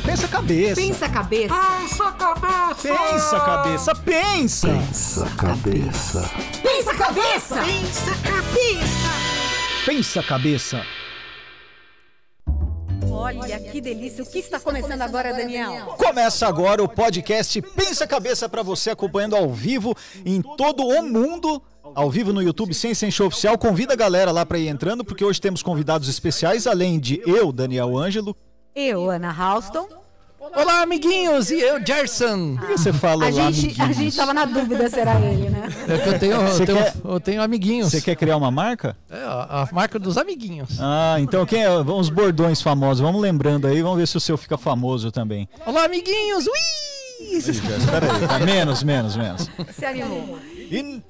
calma. Pensa a cabeça. Pensa a cabeça. Pensa cabeça! Pensa a cabeça. Pensa. Pensa cabeça. Pensa a cabeça. Pensa cabeça! Pensa a cabeça. Olha que delícia. O que está começando agora, Daniel? Começa agora o podcast Pensa a Cabeça para você acompanhando ao vivo em todo o mundo. Ao vivo no YouTube Ciência em Show Oficial. Convida a galera lá para ir entrando, porque hoje temos convidados especiais, além de eu, Daniel Ângelo. Eu, Ana Halston. Olá, amiguinhos! E eu, Gerson! Por que você fala A lá, gente, a gente tava na dúvida se era ele, né? É que eu tenho, eu tenho, quer- eu tenho amiguinhos. Você quer criar uma marca? É, a a marca dos amiguinhos. Ah, então quem é? Os bordões famosos. Vamos lembrando aí, vamos ver se o seu fica famoso também. Olá, amiguinhos! Ui! Espera aí, tá? menos, menos, menos. Se animou. E,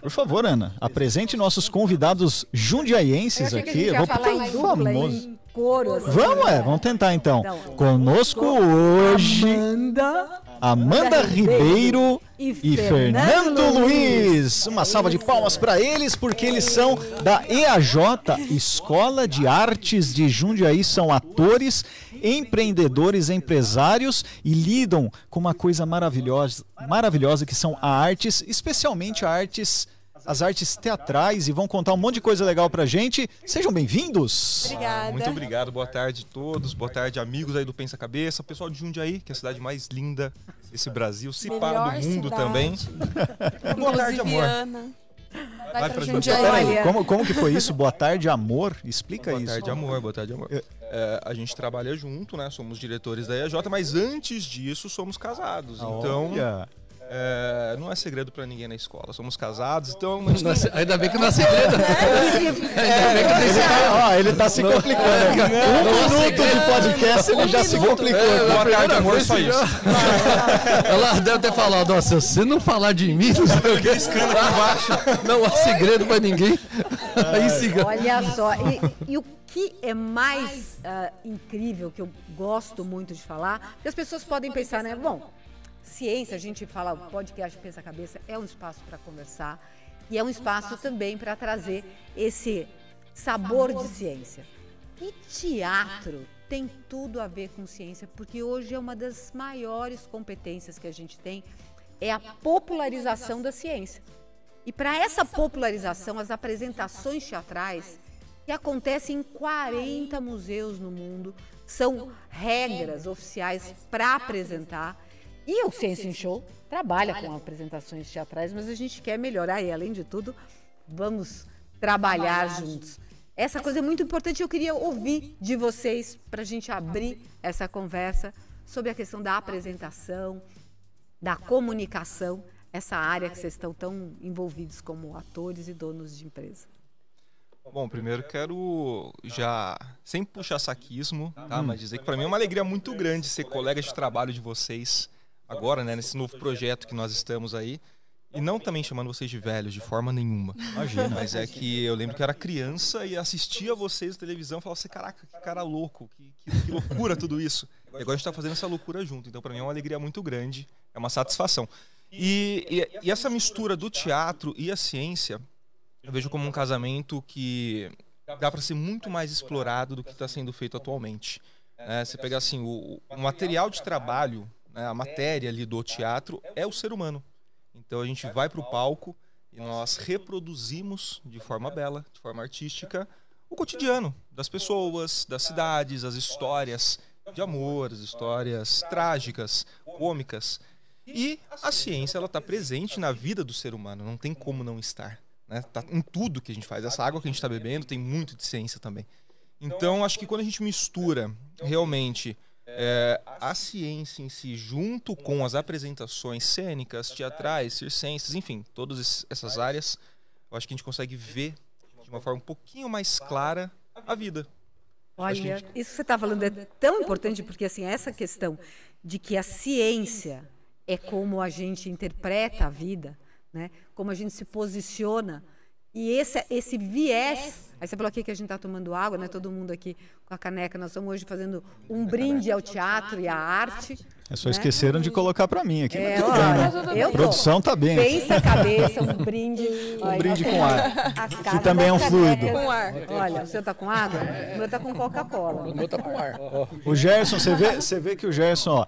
por favor, Ana, apresente nossos convidados jundiaienses a aqui. Eu vou falar em famoso. em coro. assim. Vamos, é, vamos tentar então. Então, Conosco hoje, Amanda Amanda Ribeiro e e Fernando Fernando Luiz. Luiz. Uma salva de palmas para eles, porque eles são da EAJ, Escola de Artes de Jundiaí, são atores, empreendedores, empresários e lidam com uma coisa maravilhosa, maravilhosa que são a artes, especialmente artes as artes teatrais e vão contar um monte de coisa legal pra gente. Sejam bem-vindos. Obrigada. Muito obrigado, boa tarde a todos, boa tarde amigos aí do Pensa Cabeça, pessoal de Jundiaí, que é a cidade mais linda desse Brasil, se para do mundo também. Boa tarde, amor. Ana. Vai, Vai pra Jundiaí. Jundiaí. Peraí, como, como que foi isso? Boa tarde, amor. Explica Boa isso. tarde, amor, boa tarde, amor. É, a gente trabalha junto, né? Somos diretores da EJ, mas antes disso somos casados. Então, Olha. É, não é segredo pra ninguém na escola. Somos casados, então gente Não é se- ainda bem que não é segredo. Ele tá, ó, ele tá se complicando. Um minuto de podcast, ele já se complicou. É, Boa tarde, amor, só isso. Ela deve ter falado, ó, se você não falar de mim, não sei o que. Aqui embaixo. Não há segredo pra ninguém. Aí siga. Olha só, e, e o que é mais ah, incrível, que eu gosto muito de falar, que as pessoas podem pensar, né? Bom, ciência, a gente fala, o podcast Pensa Cabeça é um espaço para conversar e é um espaço também para trazer esse sabor de ciência. E teatro tem tudo a ver com ciência, porque hoje é uma das maiores competências que a gente tem, é a popularização da ciência. E para essa popularização, as apresentações teatrais, que acontecem em 40 museus no mundo, são regras oficiais para apresentar. E o Ciência em Show trabalha com apresentações teatrais, mas a gente quer melhorar e, além de tudo, vamos trabalhar juntos. Essa coisa é muito importante. Eu queria ouvir de vocês para a gente abrir essa conversa sobre a questão da apresentação, da comunicação, essa área que vocês estão tão envolvidos como atores e donos de empresa. Bom, primeiro quero já, sem puxar saquismo, Hum. tá? Mas dizer que para mim é uma alegria muito grande ser colega de trabalho de vocês agora, né? Nesse novo projeto que nós estamos aí. E não também chamando vocês de velhos, de forma nenhuma. Imagina. Mas é que eu lembro que eu era criança e assistia vocês na televisão e falava assim, caraca, que cara louco, que, que- que loucura tudo isso. E agora a gente tá fazendo essa loucura junto. Então para mim é uma alegria muito grande, é uma satisfação. E, e- e essa mistura do teatro e a ciência, eu vejo como um casamento que dá para ser muito mais explorado do que está sendo feito atualmente. né? você pegar assim, o, o material de trabalho, a matéria ali do teatro é o ser humano. Então a gente vai para o palco e nós reproduzimos de forma bela, de forma artística, o cotidiano das pessoas, das cidades, as histórias de amor, as histórias trágicas, cômicas. E a ciência ela está presente na vida do ser humano, não tem como não estar. Né? Tá em tudo que a gente faz. Essa água que a gente está bebendo tem muito de ciência também. Então acho que quando a gente mistura realmente é, a ciência em si junto com as apresentações cênicas, teatrais, circenses, enfim, todas es- essas áreas, eu acho que a gente consegue ver de uma forma um pouquinho mais clara a vida. Olha, isso que você está falando é tão importante porque assim essa questão de que a ciência é como a gente interpreta a vida, né? Como a gente se posiciona E esse, esse viés. Aí você falou aqui que a gente está tomando água, né? Todo mundo aqui com a caneca. Nós estamos hoje fazendo um brinde ao teatro e à arte. É só esqueceram de colocar pra mim aqui. É, tudo ó, bem, né? eu A tô. produção tá bem. Pensa a cabeça, um brinde. Um brinde com ar. Que também é um fluido. Com ar. Olha, o seu tá com água? O meu tá com Coca-Cola. O meu tá com ar. O Gerson, você vê, você vê que o Gerson, ó.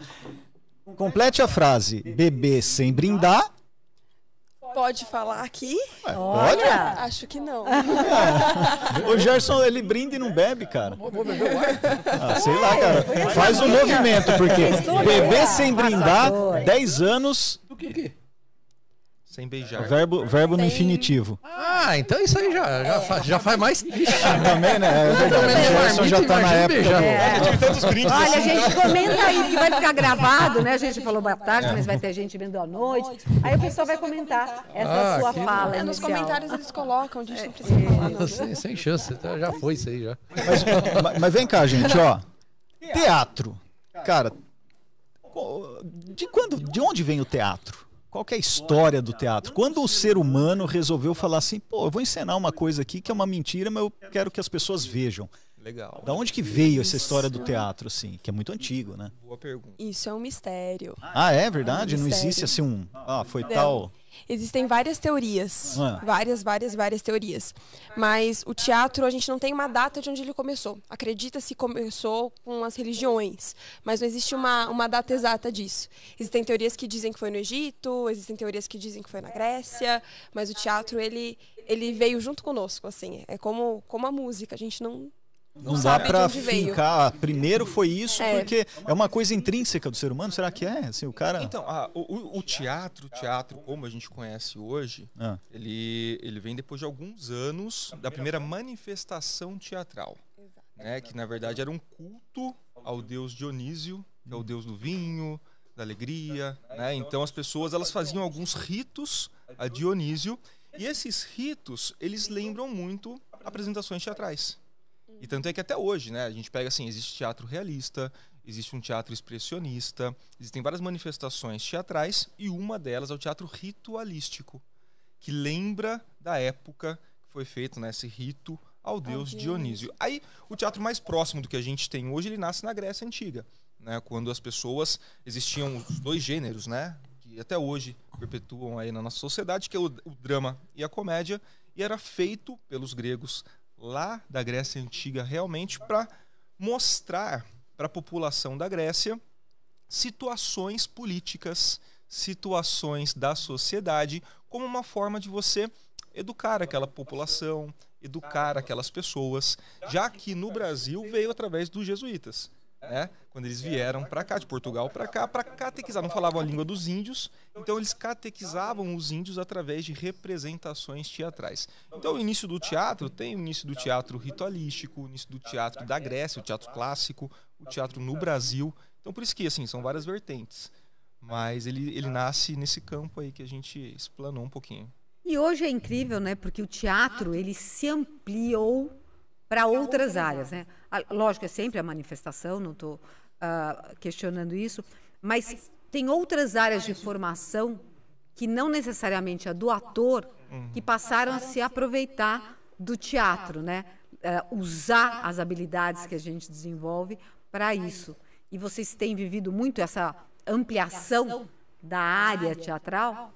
Complete a frase: beber sem brindar. Pode falar aqui? Olha! Acho que não. O Gerson, ele brinda e não bebe, cara. Ah, sei lá, cara. Faz o movimento, porque beber sem brindar, 10 anos, Sem beijar. verbo, verbo no Sem- infinitivo. Ah, então isso aí já, já, faz, já faz mais. Também, né? É verdade. também O Gerson já tá na época. É. Eu tive tantos Olha, assim. gente, comenta aí que vai ficar gravado, né? A gente falou boa tarde, mas vai ter gente vendo à noite. Aí o pessoal vai comentar essa Ah, sua fala É, nos inicial. comentários eles colocam, a gente não precisa falar, não. sem, sem chance, tá, já foi isso aí já. Mas, mas vem cá, gente, ó. Teatro. Cara, de quando, de onde vem o teatro? Qual que é a história do teatro? Quando o ser humano resolveu falar assim, pô, eu vou encenar uma coisa aqui que é uma mentira, mas eu quero que as pessoas vejam. Legal. Da onde que veio essa história do teatro, assim? Que é muito antigo, né? Boa pergunta. Isso é um mistério. Ah, é verdade? Não Mistério. existe assim um. Ah, foi Não. tal. Existem várias teorias. Ah. Várias, várias, várias teorias. Mas o teatro, a gente não tem uma data de onde ele começou. Acredita-se começou com as religiões, mas não existe uma, uma data exata disso. Existem teorias que dizem que foi no Egito, existem teorias que dizem que foi na Grécia, mas o teatro, ele, ele veio junto conosco, assim. É como, como a música, a gente não... Não, dá pra onde veio. fincar. ah, Primeiro foi isso, É. porque é uma coisa intrínseca do ser humano. Será que é? Assim, o cara. Então, ah, o, o- o teatro, o teatro como a gente conhece hoje, Ah. ele, ele vem depois de alguns anos da primeira manifestação teatral. Né, que na verdade era um culto ao deus Dionísio, que é o deus do vinho, da alegria. Né? Então as pessoas elas faziam alguns ritos a Dionísio e esses ritos eles lembram muito apresentações teatrais. E tanto é que até hoje, né, a gente pega assim, existe teatro realista, existe um teatro expressionista, existem várias manifestações teatrais e uma delas é o teatro ritualístico, que lembra da época que foi feito né, esse rito ao deus Dionísio. Aí o teatro mais próximo do que a gente tem hoje, ele nasce na Grécia antiga, né, quando as pessoas existiam os dois gêneros, né, que até hoje perpetuam aí na nossa sociedade, que é o, o drama e a comédia, e era feito pelos gregos lá da Grécia Antiga realmente para mostrar para a população da Grécia situações políticas, situações da sociedade, como uma forma de você educar aquela população, educar aquelas pessoas, já que no Brasil veio através dos jesuítas. Né? Quando eles vieram para cá, de Portugal para cá, para catequizar, não falavam a língua dos índios, então eles catequizavam os índios através de representações teatrais. Então o início do teatro tem o início do teatro ritualístico, o início do teatro da Grécia, o teatro clássico, o teatro no Brasil. Então por isso que assim, são várias vertentes. Mas ele, ele nasce nesse campo aí que a gente explanou um pouquinho. E hoje é incrível, né? Porque o teatro ele se ampliou para outras áreas, né? Ah, Lógico, é sempre a manifestação, não estou questionando isso, mas tem outras áreas de formação que não necessariamente a do ator, que passaram a se aproveitar do teatro, né? Ah, usar as habilidades que a gente desenvolve para isso. E vocês têm vivido muito essa ampliação da área teatral?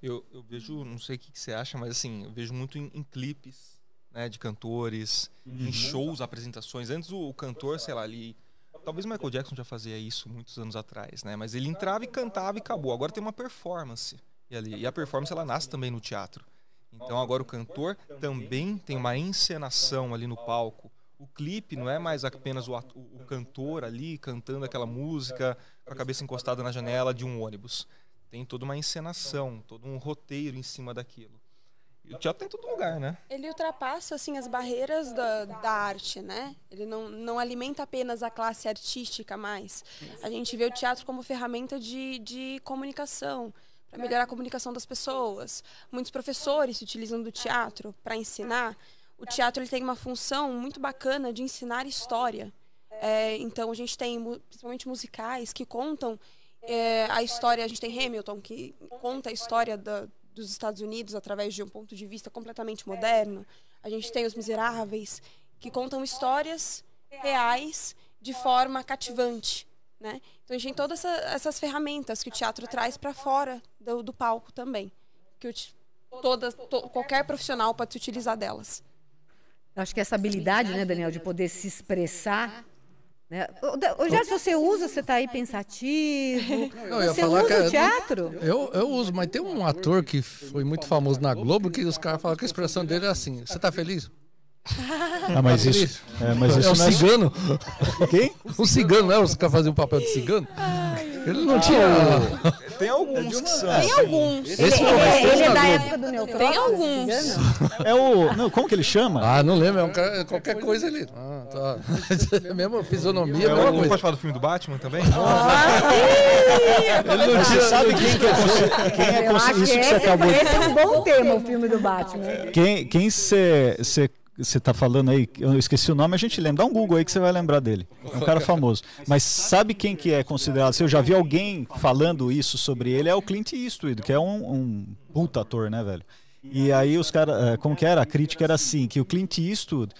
Eu, eu vejo, não sei o que, que você acha, mas assim, eu vejo muito em, em clipes né, de cantores, em shows, apresentações. Antes o, o cantor, sei lá, ali. Talvez Michael Jackson já fazia isso muitos anos atrás, né? Mas ele entrava e cantava e acabou. Agora tem uma performance. E, ali, e a performance ela nasce também no teatro. Então agora o cantor também tem uma encenação ali no palco. O clipe não é mais apenas o, o cantor ali cantando aquela música com a cabeça encostada na janela de um ônibus. Tem toda uma encenação, todo um roteiro em cima daquilo. E o teatro tem em todo lugar, né? Ele ultrapassa assim as barreiras da, da arte, né? Ele não, não alimenta apenas a classe artística mais. A gente vê o teatro como ferramenta de, de comunicação, para melhorar a comunicação das pessoas. Muitos professores se utilizam do teatro para ensinar. O teatro ele tem uma função muito bacana de ensinar história. É, então a gente tem principalmente musicais que contam é, a história. A gente tem Hamilton que conta a história da, dos Estados Unidos através de um ponto de vista completamente moderno. A gente tem Os Miseráveis, que contam histórias reais de forma cativante. Né? Então a gente tem todas essa, essas ferramentas que o teatro traz para fora do, do, palco também. Que o, toda, to, qualquer profissional pode se utilizar delas. Acho que essa habilidade, né, Daniel, de poder se expressar né? Já se você usa, você está aí pensativo. Não, eu você falar usa que o teatro? Eu, eu uso, mas tem um ator que foi muito famoso na Globo que os caras falam que a expressão dele é assim: Você está feliz? Ah, mas isso, é, mas isso é um é- cigano. Quem? Um cigano, né? Os caras faziam o papel de cigano. Ele não tinha. Tem alguns que são. Tem alguns. Ele, Esse ele- mas ele esse é da época do Neutrópolis? Tem alguns. É o. Não, como que ele chama? Ah, não lembro, é um cara, qualquer coisa ali. Ah, tá. É mesmo fisionomia, É é mesma coisa. pode falar do filme do Batman também? Ele não Você tinha, sabe quem que é quem é acho isso que você acabou de esse é um bom tema, o filme do Batman. Quem quem você você tá falando aí, eu esqueci o nome, a gente lembra. Dá um Google aí que você vai lembrar dele. É um cara famoso. Mas sabe quem que é considerado? Se eu já vi alguém falando isso sobre ele, é o Clint Eastwood, que é um, um puta ator, né, velho? E aí os caras, como que era? A crítica era assim, que o Clint Eastwood,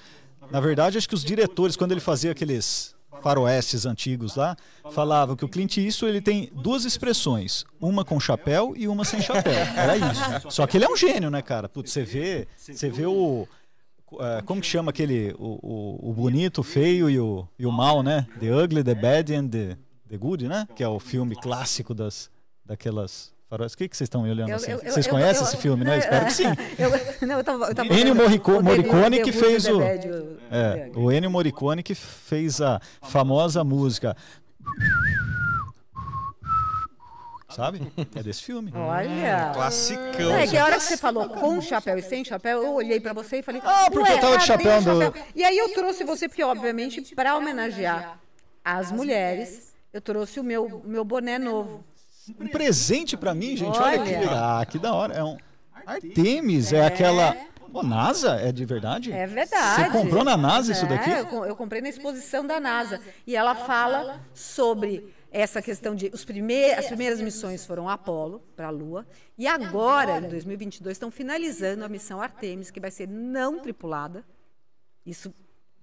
na verdade, acho que os diretores, quando ele fazia aqueles faroestes antigos lá, falavam que o Clint Eastwood ele tem duas expressões, uma com chapéu e uma sem chapéu. Era isso. Só que ele é um gênio, né, cara? Putz, você vê, você vê o é, como que chama aquele o, o, o bonito, o feio e o, e o mal, né? The Ugly, The Bad and the, the Good, né? Que é o filme clássico das daquelas faroestes. O que que vocês estão me olhando Eu- assim? eu- Vocês eu- conhecem esse filme, né? Espero que sim. Eu, não, eu tava, eu tava Ennio Morricone o que fez o- É, o Ennio Morricone que fez a famosa música. Sabe? É desse filme. Olha. Classicão. É que a hora que você falou com chapéu e sem chapéu, eu olhei pra você e falei. Ah, porque "Ué, eu tava de chapéu do- E aí eu trouxe você, porque obviamente, pra homenagear as mulheres, eu trouxe o meu, meu boné novo. Um presente pra mim, gente. Olha, que legal. Ah, que da hora. É um Artemis, é, aquela. Ô, NASA? É de verdade? É verdade. Você comprou na NASA isso É, daqui? eu comprei na exposição da NASA. E ela fala sobre essa questão de os prime as primeiras missões foram Apolo para a Lua e agora em 2022 estão finalizando a missão Artemis que vai ser não tripulada. Isso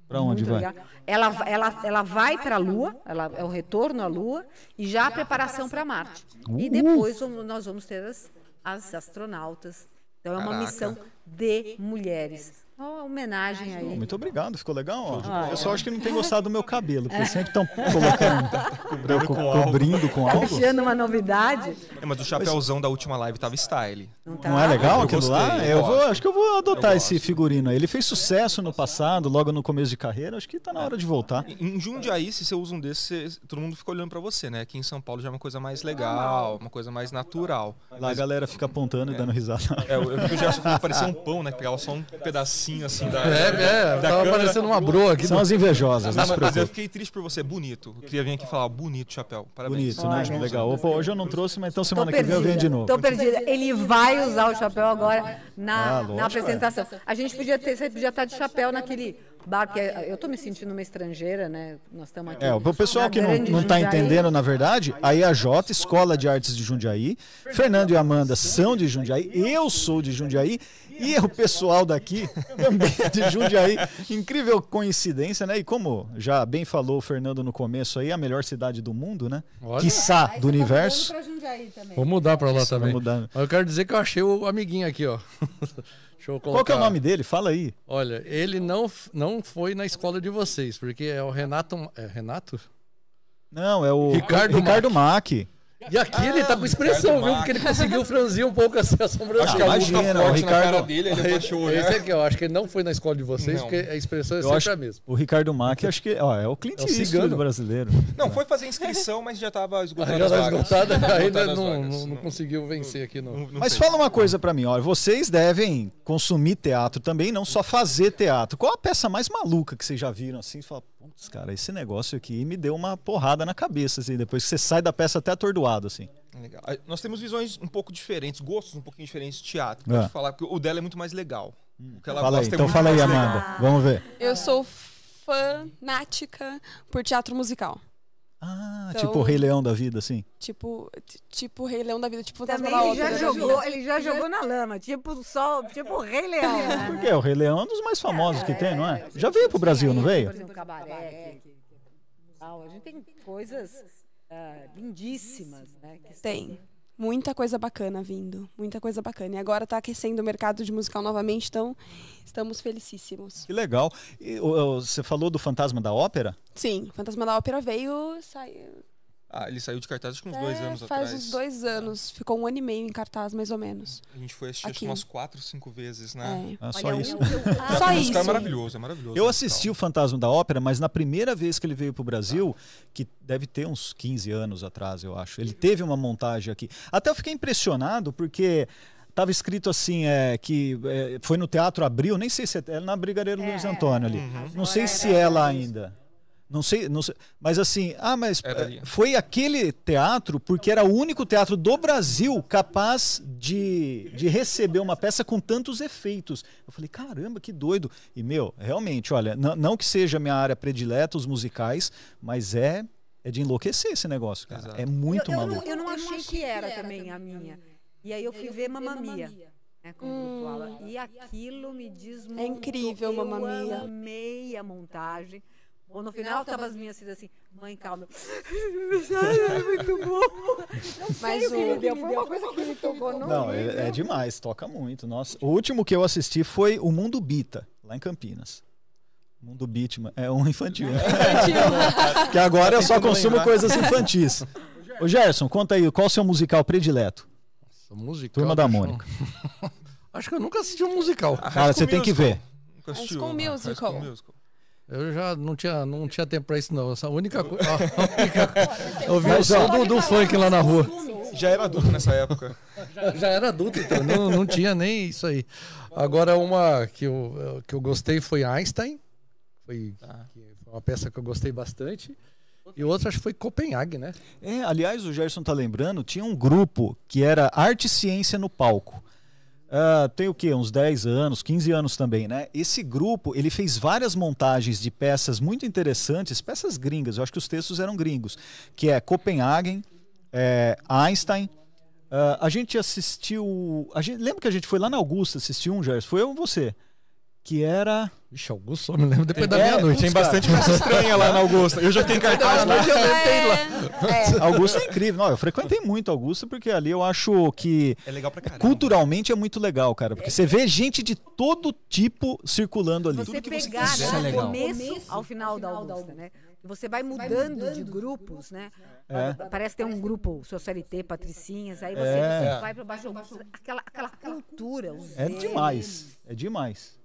Pra onde vai? legal. Ela, ela, ela vai para a Lua, ela é o retorno à Lua e já a preparação para Marte. E depois vamos- nós vamos ter as, as astronautas. Então é uma Caraca. missão de mulheres. Uma homenagem aí. Muito obrigado, ficou legal. Ah, Ó. Eu só acho que não tem gostado do meu cabelo, porque sempre estão colocando, co- cobrindo com algo. Achando uma novidade. É, mas o chapéuzão da última live tava style. Não, tá? Não é legal Eu aquilo gostei, lá? eu Eu vou, acho que eu vou adotar Eu esse figurino aí. Ele fez sucesso no passado, logo no começo de carreira. Acho que tá na hora de voltar. Em Jundiaí, se você usa um desses, você- todo mundo fica olhando pra você, né? Aqui em São Paulo já é uma coisa mais legal, uma coisa mais natural. Lá a galera fica apontando e dando risada. É, eu vi que o Gerson parecia um pão, né? Pegava só um pedacinho assim da. É, é, da tava câmera. parecendo uma broa aqui. São as invejosas, não Não, mas, mas eu fiquei triste por você, bonito. Eu queria vir aqui falar, bonito chapéu. Parabéns. Bonito, né? Legal. Opa, hoje eu não trouxe, mas então semana que vem eu venho de novo. Tô perdida. Ele vai usar o chapéu agora na, Ah, lógico, na apresentação. A gente podia ter, você podia estar de chapéu naquele bar, porque eu tô me sentindo uma estrangeira, né? Nós estamos aqui. É, o pessoal na que não, tá Jundiaí. entendendo, na verdade, a IAJ, Escola de Artes de Jundiaí, Fernando e Amanda são de Jundiaí, eu sou de Jundiaí, e o pessoal daqui também é de Jundiaí. Incrível coincidência, né? E como já bem falou o Fernando no começo aí, a melhor cidade do mundo, né? Olha. Quiçá do Tá universo. mudando pra Jundiaí também. Vou mudar pra lá também. eu quero dizer que eu achei o amiguinho aqui, ó. Colocar. Qual que é o nome dele? Fala aí. Olha, ele não, não foi na escola de vocês, porque é o Renato. É Renato? Não, é o Ricardo Ricardo Mack. E aqui ele tá com expressão, viu? Porque ele conseguiu franzir um pouco assim a sobrancelha. Acho que a luz tá Imagina, forte o na Ricardo- cara dele, ele abaixou o Esse olhar. aqui, eu acho que ele não foi na escola de vocês, Não. porque a expressão é Eu sempre acho a mesma. o Ricardo Mack, acho que ó, é o Clint É o brasileiro. Não, foi fazer inscrição, mas já tava esgotado Já esgotada, Esgotadas ainda não, vagas. não, não conseguiu vencer aqui, não. Não- não Mas fez. fala uma coisa pra mim, ó. Vocês devem consumir teatro também, não só fazer teatro. Qual a peça mais maluca que vocês já viram assim? Você fala, putz, cara, esse negócio aqui me deu uma porrada na cabeça, assim, depois que você sai da peça até atordoado, assim. Legal. Nós temos visões um pouco diferentes, gostos um pouquinho diferentes de teatro. É. Pode falar, porque o dela é muito mais legal. O que ela Fala aí, gosta é então muito fala aí, mais legal. Amanda. Vamos ver. Eu sou fanática por teatro musical. Ah, Então- tipo o Rei Leão da vida, assim. Tipo, tipo Rei Leão da vida, tipo Fantasma Também da ele já Ópera. jogou, ele já jogou na lama, tipo o sol, tipo o Rei Leão. né? Porque o Rei Leão é um dos mais famosos que tem, não é? Já veio pro Brasil, não veio? Por exemplo, cabaré. que- que- que- A gente tem coisas ah, lindíssimas, né? que são- Tem. Muita coisa bacana vindo. Muita coisa bacana. E agora tá aquecendo o mercado de musical novamente, então estamos felicíssimos. Que legal. E, você falou do Fantasma da Ópera? Sim, Fantasma da Ópera veio. Saiu, Ah, ele saiu de cartaz acho que uns dois é, anos faz atrás. uns dois anos. Ficou um ano e meio em cartaz, mais ou menos. A gente foi assistir Aqui. umas quatro, cinco vezes, né? É. Ah, só Olha, isso. o- o- Só O musical isso. é maravilhoso, é maravilhoso. Eu o assisti o Fantasma da Ópera, mas na primeira vez que ele veio pro Brasil, que deve ter uns 15 anos atrás, eu acho. Ele teve uma montagem aqui. Até eu fiquei impressionado porque tava escrito assim, é, que é, foi no Teatro Abril, nem sei se é, é na Brigadeiro Luiz Antônio ali. Não sei se é lá ainda. Não sei, não sei, mas assim, ah, mas é, foi aquele teatro porque era o único teatro do Brasil capaz de, de receber uma peça com tantos efeitos. Eu falei, caramba, que doido. E, meu, realmente, olha, não que seja a minha área predileta, os musicais, mas é, é de enlouquecer esse negócio, cara. Exato. É muito eu, eu maluco. não, eu não achei que era também a minha. E aí eu fui ver Mamma Mia. Né, fala. E aquilo me desmontou. É incrível, Mamma Mia. Eu amei a montagem. Ou no final tava as minhas filhas assim, mãe, calma. é muito bom. Não Mas sei o que deu, foi uma coisa que me tocou. Não, Não, é, é demais, toca muito. Nossa, o último que eu assisti foi o Mundo Bita, lá em Campinas. Mundo Bitman, é um infantil. né? que agora eu só consumo lembrar. coisas infantis. Ô Gerson, conta aí, qual o seu musical predileto? Nossa, musical. Turma da Mônica. Acho que eu nunca assisti um musical. Cara, High você tem que ver. Nunca High School né? High Musical. School Musical. Eu já não tinha, não tinha tempo pra isso, não. Essa única coisa. Eu vi o som do, do funk lá na rua. Já era adulto nessa época. Já era adulto, então não, não tinha nem isso aí. Agora, uma que eu, que eu gostei foi Einstein. Foi, Tá. que foi uma peça que eu gostei bastante. E outra acho que foi Copenhague, né? É, aliás, o Gerson tá lembrando, tinha um grupo que era Arte e Ciência no Palco. Ah, tem o quê? Uns 10 anos, 15 anos também, né? Esse grupo, ele fez várias montagens de peças muito interessantes, peças gringas, eu acho que os textos eram gringos, que é Copenhagen, é, Einstein. Ah, a gente assistiu. A gente, lembra que a gente foi lá na Augusta assistir um, Gerson? Foi eu ou você? Que era. Vixe, Augusto, só me lembro depois da É, meia-noite. Tem bastante coisa estranha lá na Augusta. Eu já fiquei em cartaz lá. É, Augusta é incrível. Não, eu frequentei muito Augusta porque ali eu acho que É legal pra caramba. culturalmente é muito legal, cara. Porque você vê gente de todo tipo circulando ali. Você que você pegar quiser. né, é do começo ao final da Augusta, né? Você vai mudando de grupos, né? É. Parece ter um grupo Socialité, Patricinhas, aí você, É. você vai para baixo, aquela, aquela cultura. os É demais. É demais.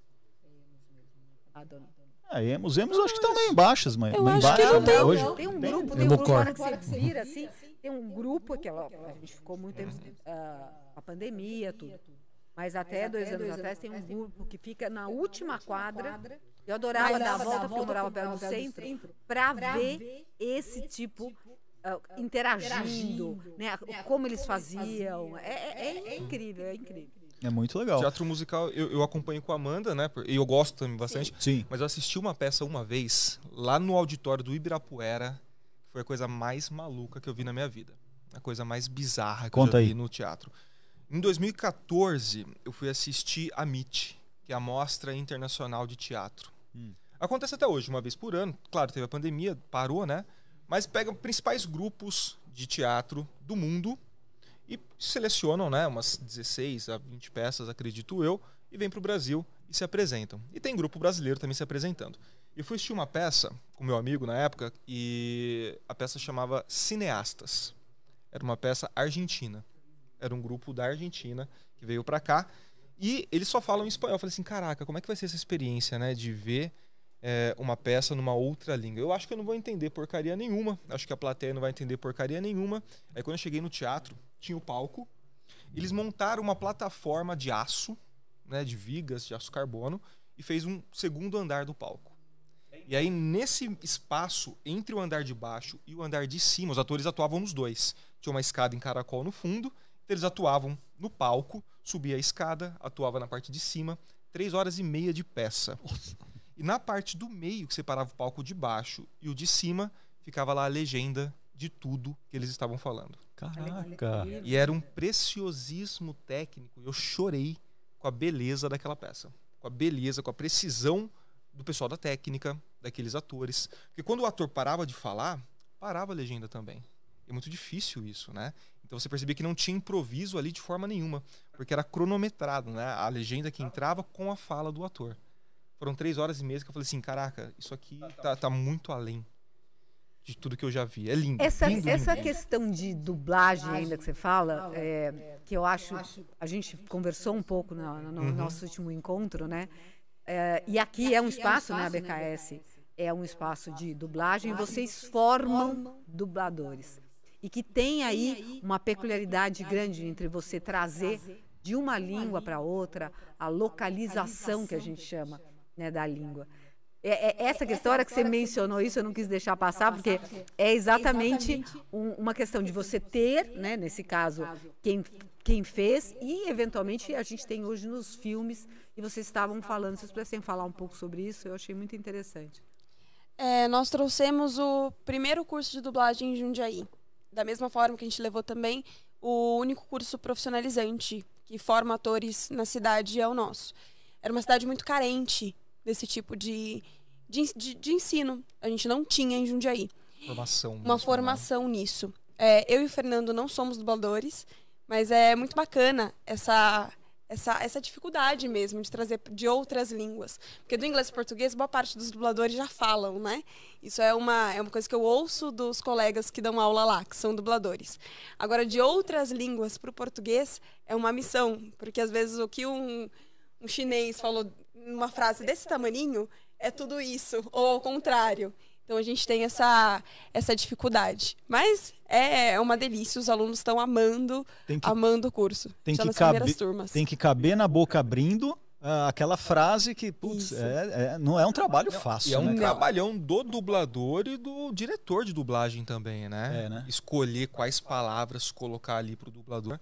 A dona- É, emos, emos eu acho que estão meio baixas, mãe. Eu acho que não né, tem, hoje. Tem um grupo, tem um Emo grupo core. na hora que você vira assim, tem um grupo a gente ficou muito tempo ah, a pandemia, tudo. Mas até dois anos atrás tem um grupo que fica na última quadra. Eu adorava dar a volta porque eu morava perto do centro para ver esse tipo ah, interagindo, né? Como eles faziam. É, é- é incrível, é incrível. É muito legal. Teatro musical, eu, eu acompanho com a Amanda, né? E eu gosto também bastante. Sim. Mas eu assisti uma peça uma vez, lá no auditório do Ibirapuera, que foi a coisa mais maluca que eu vi na minha vida. A coisa mais bizarra que Conta eu já aí. vi no teatro. Em 2014, eu fui assistir a MIT, que é a Mostra Internacional de Teatro. Hum. Acontece até hoje, uma vez por ano. Claro, teve a pandemia, parou, né? Mas pega principais grupos de teatro do mundo e selecionam, né, umas 16 a 20 peças, acredito eu, e vêm para o Brasil e se apresentam. E tem grupo brasileiro também se apresentando. Eu fui assistir uma peça com meu amigo na época e a peça chamava Cineastas. Era uma peça argentina. Era um grupo da Argentina que veio para cá e eles só falam espanhol. Eu falei assim, caraca, como é que vai ser essa experiência, né, de ver é, uma peça numa outra língua. Eu acho que eu não vou entender porcaria nenhuma. Acho que a plateia não vai entender porcaria nenhuma. Aí quando eu cheguei no teatro, tinha o palco. Eles montaram uma plataforma de aço, né, de vigas de aço carbono, e fez um segundo andar do palco. E aí, nesse espaço, entre o andar de baixo e o andar de cima, os atores atuavam nos dois. Tinha uma escada em caracol no fundo, eles atuavam no palco, subia a escada, atuava na parte de cima, três horas e meia de peça. E na parte do meio, que separava o palco de baixo e o de cima, ficava lá a legenda de tudo que eles estavam falando. Caraca. E era um preciosismo técnico. Eu chorei com a beleza daquela peça. Com a beleza, com a precisão do pessoal da técnica, daqueles atores. Porque quando o ator parava de falar, parava a legenda também. É muito difícil isso, né? Então você percebia que não tinha improviso ali de forma nenhuma. Porque era cronometrado, né? A legenda que entrava com a fala do ator. Foram três horas e meia que eu falei assim, caraca, isso aqui tá, tá muito além de tudo que eu já vi. É lindo. Essa, lindo, essa lindo. questão de dublagem ainda que você fala, é, que eu acho, a gente conversou um pouco no, no Uhum. nosso último encontro, né? É, e aqui é um espaço, né, a BKS, é um espaço de dublagem, vocês formam dubladores. E que tem aí uma peculiaridade grande entre você trazer de uma língua para outra, a localização que a gente chama né, da língua. É, é- essa questão, a hora que você mencionou isso, eu não quis deixar passar, porque é exatamente um- uma questão de você ter, né, nesse caso, quem, quem fez, e eventualmente a gente tem hoje nos filmes, e vocês estavam falando, se vocês pudessem falar um pouco sobre isso, eu achei muito interessante. É, nós trouxemos o primeiro curso de dublagem em Jundiaí. Da mesma forma que a gente levou também o único curso profissionalizante que forma atores na cidade é o nosso. Era uma cidade muito carente desse tipo de, de, de- de ensino. A gente não tinha em Jundiaí Formação. uma mesmo, né? formação nisso. É, eu e o Fernando não somos dubladores, mas é muito bacana essa, essa, essa dificuldade mesmo de trazer de outras línguas. Porque do inglês e português, boa parte dos dubladores já falam, né? Isso é uma, é uma coisa que eu ouço dos colegas que dão aula lá, que são dubladores. Agora, de outras línguas para o português é uma missão, porque às vezes o que um, um chinês falou numa frase desse tamaninho é tudo isso, ou ao contrário. Então a gente tem essa, essa dificuldade. Mas é uma delícia, os alunos estão amando, Tem que, amando o curso. tem que caber, turmas. tem que caber na boca abrindo ah, aquela frase que, putz, é- é- não é um trabalho fácil. E é um né, trabalhão do dublador e do diretor de dublagem também, né? É, né? Escolher quais palavras colocar ali pro dublador.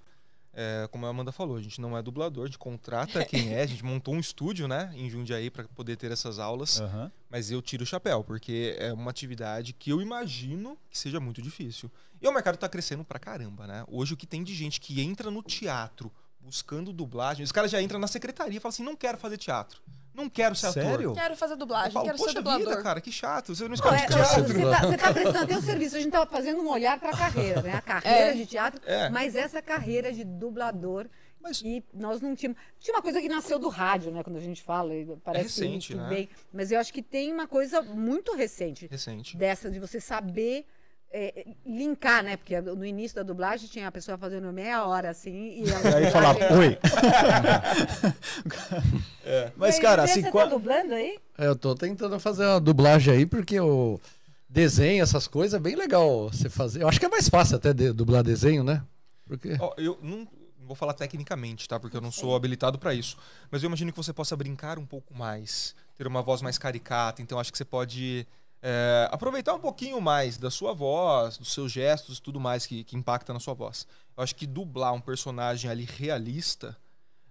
É, como a Amanda falou, a gente não é dublador, a gente contrata quem é, a gente montou um estúdio, né, em Jundiaí para poder ter essas aulas, Aham. mas eu tiro o chapéu, porque é uma atividade que eu imagino que seja muito difícil. E o mercado tá crescendo pra caramba, né? Hoje o que tem de gente que entra no teatro buscando dublagem, os caras já entram na secretaria e falam assim: "Não quero fazer teatro. Não quero ser Sério? ator". Quero fazer dublagem, falo, quero ser Poxa dublador. vida, cara, que chato. Você não Não, escolhe é- teatro. você está você tá prestando até o serviço, a gente está fazendo um olhar para a carreira, né? A carreira É. de teatro, É. mas essa carreira de dublador. Mas- E nós não tínhamos. Tinha uma coisa que nasceu do rádio, né? Quando a gente fala, e parece recente, muito né? bem. Mas eu acho que tem uma coisa muito recente Recente. dessa de você saber é, linkar, né? Porque no início da dublagem tinha a pessoa fazendo meia hora assim e, a E aí falar, dublagem- oi. Mas, cara, Você assim, tá dublando aí? É, Eu tô tentando fazer uma dublagem aí, porque o desenho, essas coisas, é bem legal você fazer. Eu acho que é mais fácil até de- dublar desenho, né? Porque. Ó, eu não, não vou falar tecnicamente, tá? Porque eu não sou habilitado pra isso. Mas eu imagino que você possa brincar um pouco mais, ter uma voz mais caricata. Então acho que você pode é, aproveitar um pouquinho mais da sua voz, dos seus gestos tudo mais que, que impacta na sua voz. Eu acho que dublar um personagem ali realista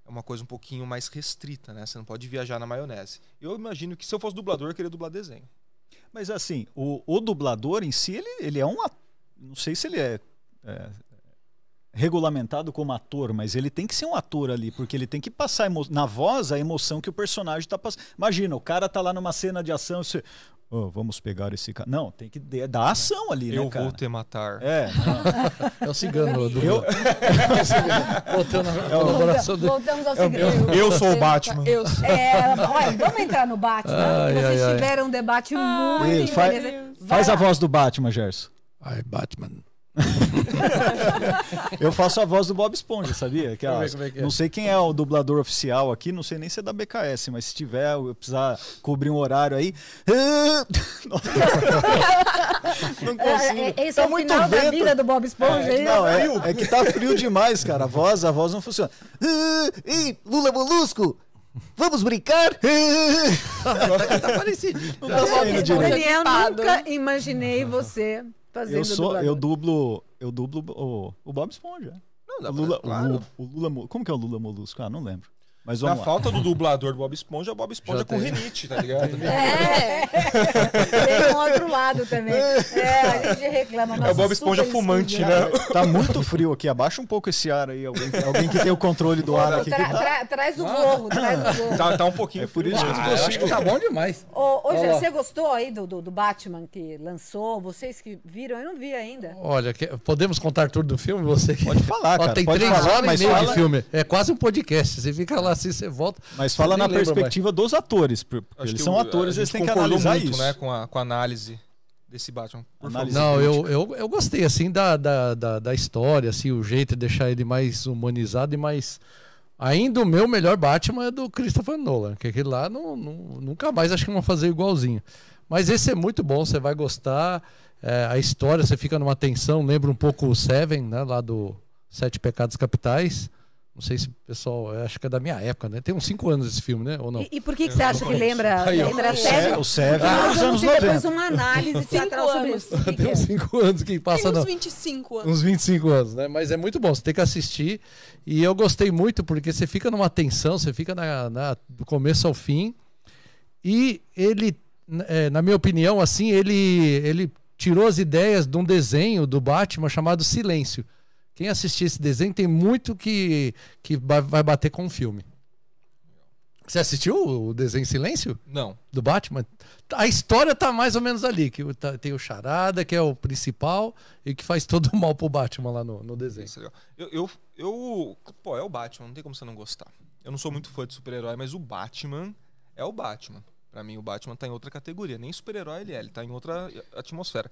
é uma coisa um pouquinho mais restrita, né? Você não pode viajar na maionese. Eu imagino que se eu fosse dublador, eu queria dublar desenho. Mas assim, o, o dublador em si, ele, ele é um. at- Não sei se ele é, é, regulamentado como ator, mas ele tem que ser um ator ali, porque ele tem que passar na voz a emoção que o personagem está passando. Imagina, o cara tá lá numa cena de ação você. "Oh, vamos pegar esse cara. Não, tem que dar ação ali, né, eu cara? vou te matar. É, não. É o cigano do. Eu- Voltando na colaboração dele. Voltamos ao segredo. Eu sou o Batman. Eu sou. É, olha, vamos entrar no Batman. Ai, Vocês ai, ai. tiveram um debate muito interessante. Vai Faz lá. a voz do Batman, Gerson. Ai, Batman. Eu faço a voz do Bob Esponja, sabia? Como é que é. Não sei quem é o dublador oficial aqui, não sei nem se é da BKS, mas se tiver, eu precisar cobrir um horário aí. não consigo. É, é, esse Tá é o muito final da vento. vida do Bob Esponja. É, hein? não, é, é que tá frio demais, cara. A voz, a voz não funciona. Ei, Lula Molusco, vamos brincar? Tá parecidinho. Não tá saindo direito. Daniel, Gripado. nunca imaginei você fazendo Eu sou, dublador. eu dublo, eu dublo o, o Bob Esponja. Não, dá Lula, pra, claro. o, o Lula, Mo- como que é o Lula Molusco? Ah, não lembro. Mas Na lá. falta do dublador do Bob Esponja, o Bob Esponja Já com tem. rinite, tá ligado? É. Tem um outro lado também. É, a gente reclama. É o Bob Esponja fumante, estúdio. né? Tá muito frio aqui. Abaixa um pouco esse ar aí. Alguém, alguém que tem o controle do ar aqui. que Tra- tá- tra- traz o gorro, traz o gorro. Tá, tá um pouquinho É por isso que Ah, eu acho que tá bom demais. Ô, ô você gostou aí do, do, do Batman que lançou? Vocês que viram? Eu não vi ainda. Olha, que- podemos contar tudo do filme? Você que- Pode falar, Ó, cara. tem pode três falar, horas mas e meia fala, de filme. É quase um podcast. Você fica lá assim, você volta. mas fala na lembra perspectiva dos atores. Porque Acho eles são o- atores, eles têm que analisar muito, isso. né, com a, com a análise desse Batman. Por Análise favor. Não, eu, eu, eu gostei, assim, da, da, da, da história, assim, o jeito de deixar ele mais humanizado e mais... Ainda o meu melhor Batman é do Christopher Nolan, que aquele lá não, não- nunca mais acho que vão fazer igualzinho. Mas esse é muito bom, você vai gostar. É, a história, você fica numa tensão, lembra um pouco o Seven, né, lá do Sete Pecados Capitais. Não sei se o pessoal, acho que é da minha época, né? Tem uns 5 anos esse filme, né? Ou não? E, e por que, que você acha que lembra, Aí, lembra O? Seven- O Seven Nós é dos vamos anos ter depois 90. uma análise teatral sobre anos. isso. Tem uns 5 anos que Tem passa, uns não. 25 anos. Uns 25 anos, né? Mas é muito bom, você tem que assistir. E eu gostei muito porque você fica numa tensão, você fica na, na- do começo ao fim. E ele, é, na minha opinião, assim, ele, ele tirou as ideias de um desenho do Batman chamado Silêncio. Quem assistir esse desenho tem muito que, que vai bater com o filme. Você assistiu o desenho Silêncio? Não. do Batman, a história tá mais ou menos ali, que tá- tem o Charada, que é o principal, e que faz todo o mal pro Batman lá no, no desenho. Isso é legal. Eu, eu, eu- Pô, é o Batman, não tem como você não gostar. Eu não sou muito fã de super-herói, mas o Batman é o Batman. Pra mim, o Batman tá em outra categoria. Nem super-herói ele é, ele tá em outra atmosfera.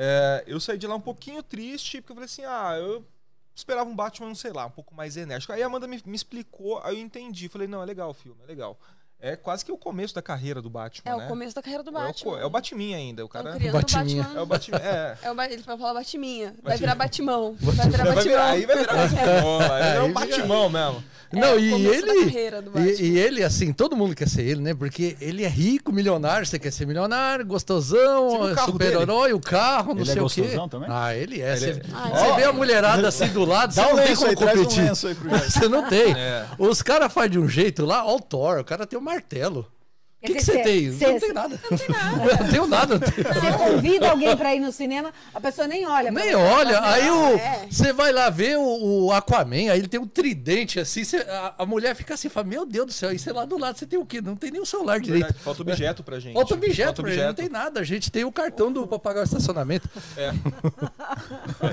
É, eu saí de lá um pouquinho triste, porque eu falei assim: ah, eu esperava um Batman, sei lá, um pouco mais enérgico. Aí a Amanda me, me explicou, aí eu entendi. Falei: não, é legal o filme, é legal. É quase que o começo da carreira do Batman, É né? o começo da carreira do É o co- Batman. É o Batman ainda, o cara. criando o Batiminha. Batman. É o Batman. É. É o ba- ele vai falar Batiminha. Vai virar Batimão. Vai virar Vai Batimão. virar, aí vai virar Batman. Aí é um vira- Batman mesmo. É Não, o e ele. Batman. E, e ele, assim, todo mundo quer ser ele, né? Porque ele é rico, milionário, você quer ser milionário, Você gostosão, o super-herói, o carro, não Ele é sei o quê. gostosão também? Ah, ele é. Ele Você é- Ah, você vê a mulherada assim do lado, você Dá um não tem como aí, traz um competir. lenço aí pro Jorge. Você não tem. É. Os caras fazem de um jeito lá, ó o Thor, o cara tem o martelo. O que que você tem? cê- Não tem nada. Não tem nada. Não tenho nada. Você convida alguém pra ir no cinema, a pessoa nem olha. Nem você. olha, aí o, é. você vai lá ver o, o Aquaman, aí ele tem um tridente assim, você- a, a mulher fica assim, fala, meu Deus do céu, aí você lá do lado você tem o quê? Não tem nem o celular direito. Verdade, Falta objeto pra gente. Falta objeto, Falta pra ele, não tem nada. A gente tem o cartão do, pra pagar o estacionamento. É.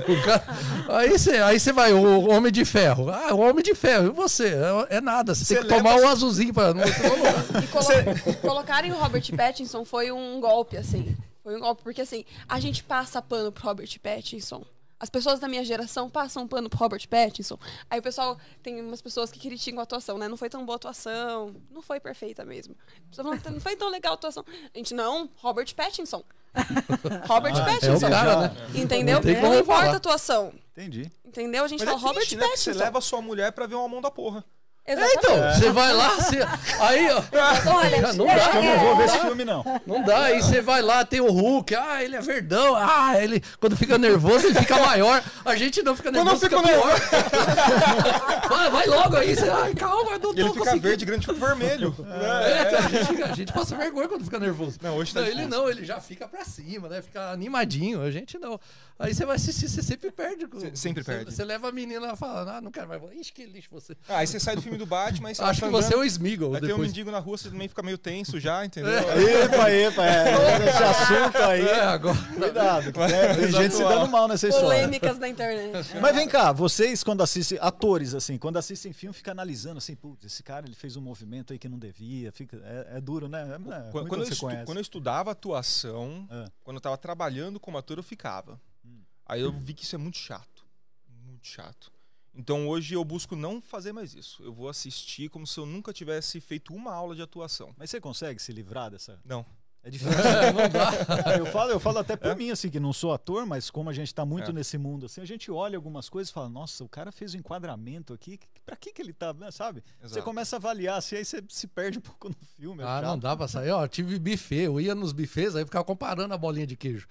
O cara- aí você aí você vai, o Homem de Ferro. Ah, o Homem de Ferro, e você? É, é nada, você, tem Você que tomar um azulzinho pra não E colo- colocarem o Robert Pattinson foi um golpe, assim. Foi um golpe, porque assim, a gente passa pano pro Robert Pattinson. As pessoas da minha geração passam pano pro Robert Pattinson. Aí o pessoal, tem umas pessoas que criticam a atuação, né? Não foi tão boa a atuação, não foi perfeita mesmo. Não foi tão legal a atuação. A gente, não, Robert Pattinson. Robert É o Pattinson. cara, né? Entendeu? Não Não, importa a atuação. Entendi. Entendeu? A gente Mas fala é Robert triste, né? que Pattinson. Você leva a sua mulher pra ver uma mão da porra. É, Exatamente. então, você vai lá, você, aí, ó. Olha, Não é, dá, Eu não é, vou ver esse filme, não. Não dá, aí você vai lá, tem o Hulk, ah, ele é verdão, ah, ele, quando fica nervoso, ele fica maior, a gente não fica nervoso, fica fica pior. vai, vai logo aí, você, ai, calma, não E ele tô fica conseguindo. verde, grande, fica vermelho. É, então, a, gente, a gente passa vergonha quando fica nervoso. Não, hoje tá ele difícil. não, ele já fica pra cima, né? Fica animadinho. A gente não. Aí você vai assistir, você sempre perde. Você sempre perde. Você leva a menina lá falando, ah, não quero mais. Ixi, que lixo você. Ah, aí você sai do filme do Batman, Acho tá que você é andando, o Smeagol Aí tem um depois. mendigo na rua, você também fica meio tenso já, entendeu? Epa, epa, é. Esse assunto aí. É, agora. Cuidado, que, né, tem gente se dando mal nessa história. Polêmicas da internet. Mas vem cá, vocês quando assistem, atores assim, quando assistem filme, fica analisando assim, putz, esse cara ele fez um movimento aí que não devia, fica, é, é duro, né? É, é Quando, quando eu você estu- conhece. quando eu estudava atuação, Ah. quando eu tava trabalhando como ator, eu ficava. Aí eu vi que isso é muito chato. Muito chato. Então hoje eu busco não fazer mais isso. Eu vou assistir como se eu nunca tivesse feito uma aula de atuação. Mas você consegue se livrar dessa? Não. É difícil. eu, falo, eu falo até por mim, assim, que não sou ator, mas como a gente tá muito É. nesse mundo, assim, a gente olha algumas coisas e fala, nossa, o cara fez o enquadramento aqui, pra que que ele tá, né, sabe? Você Exato. começa a avaliar, assim, aí você se perde um pouco no filme. é Ah, não chato. dá pra sair. Ó, tive buffet, eu ia nos buffets, aí eu ficava comparando a bolinha de queijo.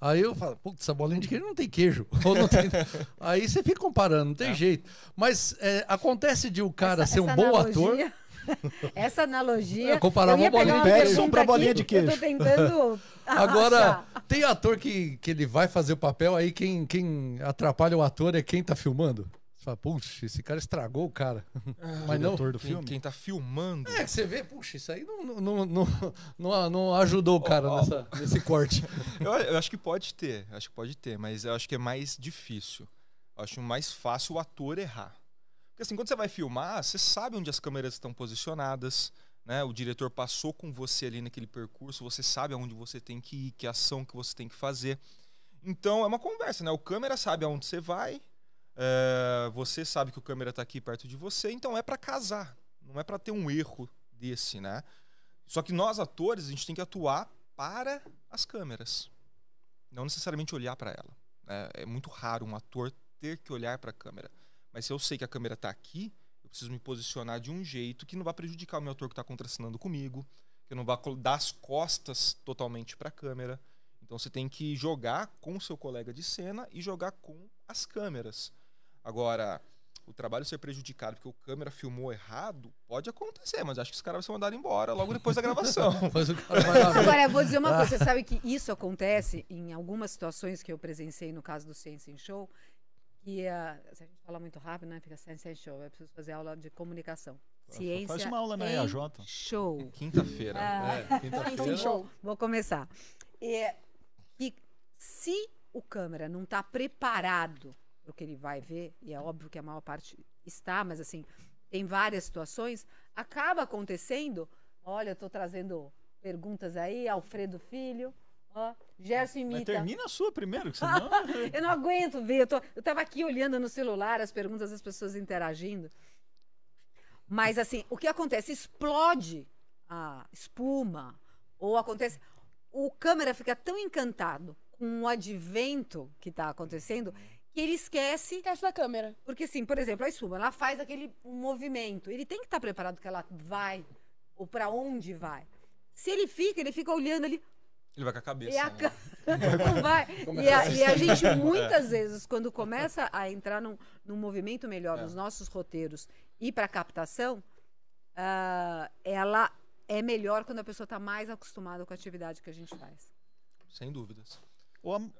Aí eu falo, putz, essa bolinha de queijo não tem queijo. Ou não tem... aí você fica comparando, não tem jeito. Mas é, acontece de o cara Essa- ser um essa bom analogia- ator. essa analogia. É, comparar eu ia uma bolinha de queijo pra bolinha de queijo. Eu tô tentando. Agora, tem ator que, que ele vai fazer o papel, aí quem, quem atrapalha o ator é quem tá filmando. Fala, puxa, esse cara estragou o cara. Mas não. Do Quem, filme. quem tá filmando. É, que você vê, puxa, isso aí não, não, não, não, não ajudou o cara nessa, nesse corte. Eu, eu acho que pode ter, acho que pode ter, mas eu acho que é mais difícil. Eu acho mais fácil o ator errar. Porque assim, quando você vai filmar, você sabe onde as câmeras estão posicionadas, né? O diretor passou com você ali naquele percurso, você sabe aonde você tem que ir, que ação que você tem que fazer. Então é uma conversa, né? O câmera sabe aonde você vai, é, você sabe que o câmera tá aqui perto de você, então é para casar, não é para ter um erro desse, né? Só que nós atores, a gente tem que atuar para as câmeras não necessariamente olhar para ela. né? É muito raro um ator ter que olhar para a câmera. Mas se eu sei que a câmera está aqui, eu preciso me posicionar de um jeito que não vai prejudicar o meu ator que está contracenando comigo, que não vai dar as costas totalmente para a câmera. Então você tem que jogar com o seu colega de cena e jogar com as câmeras. Agora, o trabalho ser prejudicado porque o câmera filmou errado, pode acontecer, mas acho que os caras vão ser mandados embora logo depois da gravação. Mas o cara vai lá ver. Agora, eu vou dizer uma coisa. Você sabe que isso acontece em algumas situações que eu presenciei no caso do Science Show. Que ah, se a gente fala muito rápido, né? Fica Science and Show. Eu preciso fazer aula de comunicação. Ciência Faz uma aula na EAJ. Show. Quinta-feira. É, quinta-feira. Vou, vou começar. É, que se o câmera não está preparado para o que ele vai ver, e é óbvio que a maior parte está, mas assim, tem várias situações, acaba acontecendo. Olha, eu estou trazendo perguntas aí, Alfredo Filho, ó, Gerson Mas imita. termina a sua primeiro, que senão... eu não aguento ver. Eu, tô, eu tava aqui olhando no celular as perguntas das pessoas interagindo. Mas assim, o que acontece? Explode a espuma, ou acontece. O câmera fica tão encantado com o advento que está acontecendo que ele esquece. Esquece da câmera. Porque, assim, por exemplo, a espuma, ela faz aquele movimento. Ele tem que estar preparado que ela vai, ou para onde vai. Se ele fica, ele fica olhando ali, Ele vai com a cabeça. e a né? não vai. E a, e a gente, muitas vezes, quando começa a entrar num, num movimento melhor nos nossos roteiros e para captação, ah, ela é melhor quando a pessoa está mais acostumada com a atividade que a gente faz. Sem dúvidas. Ou a-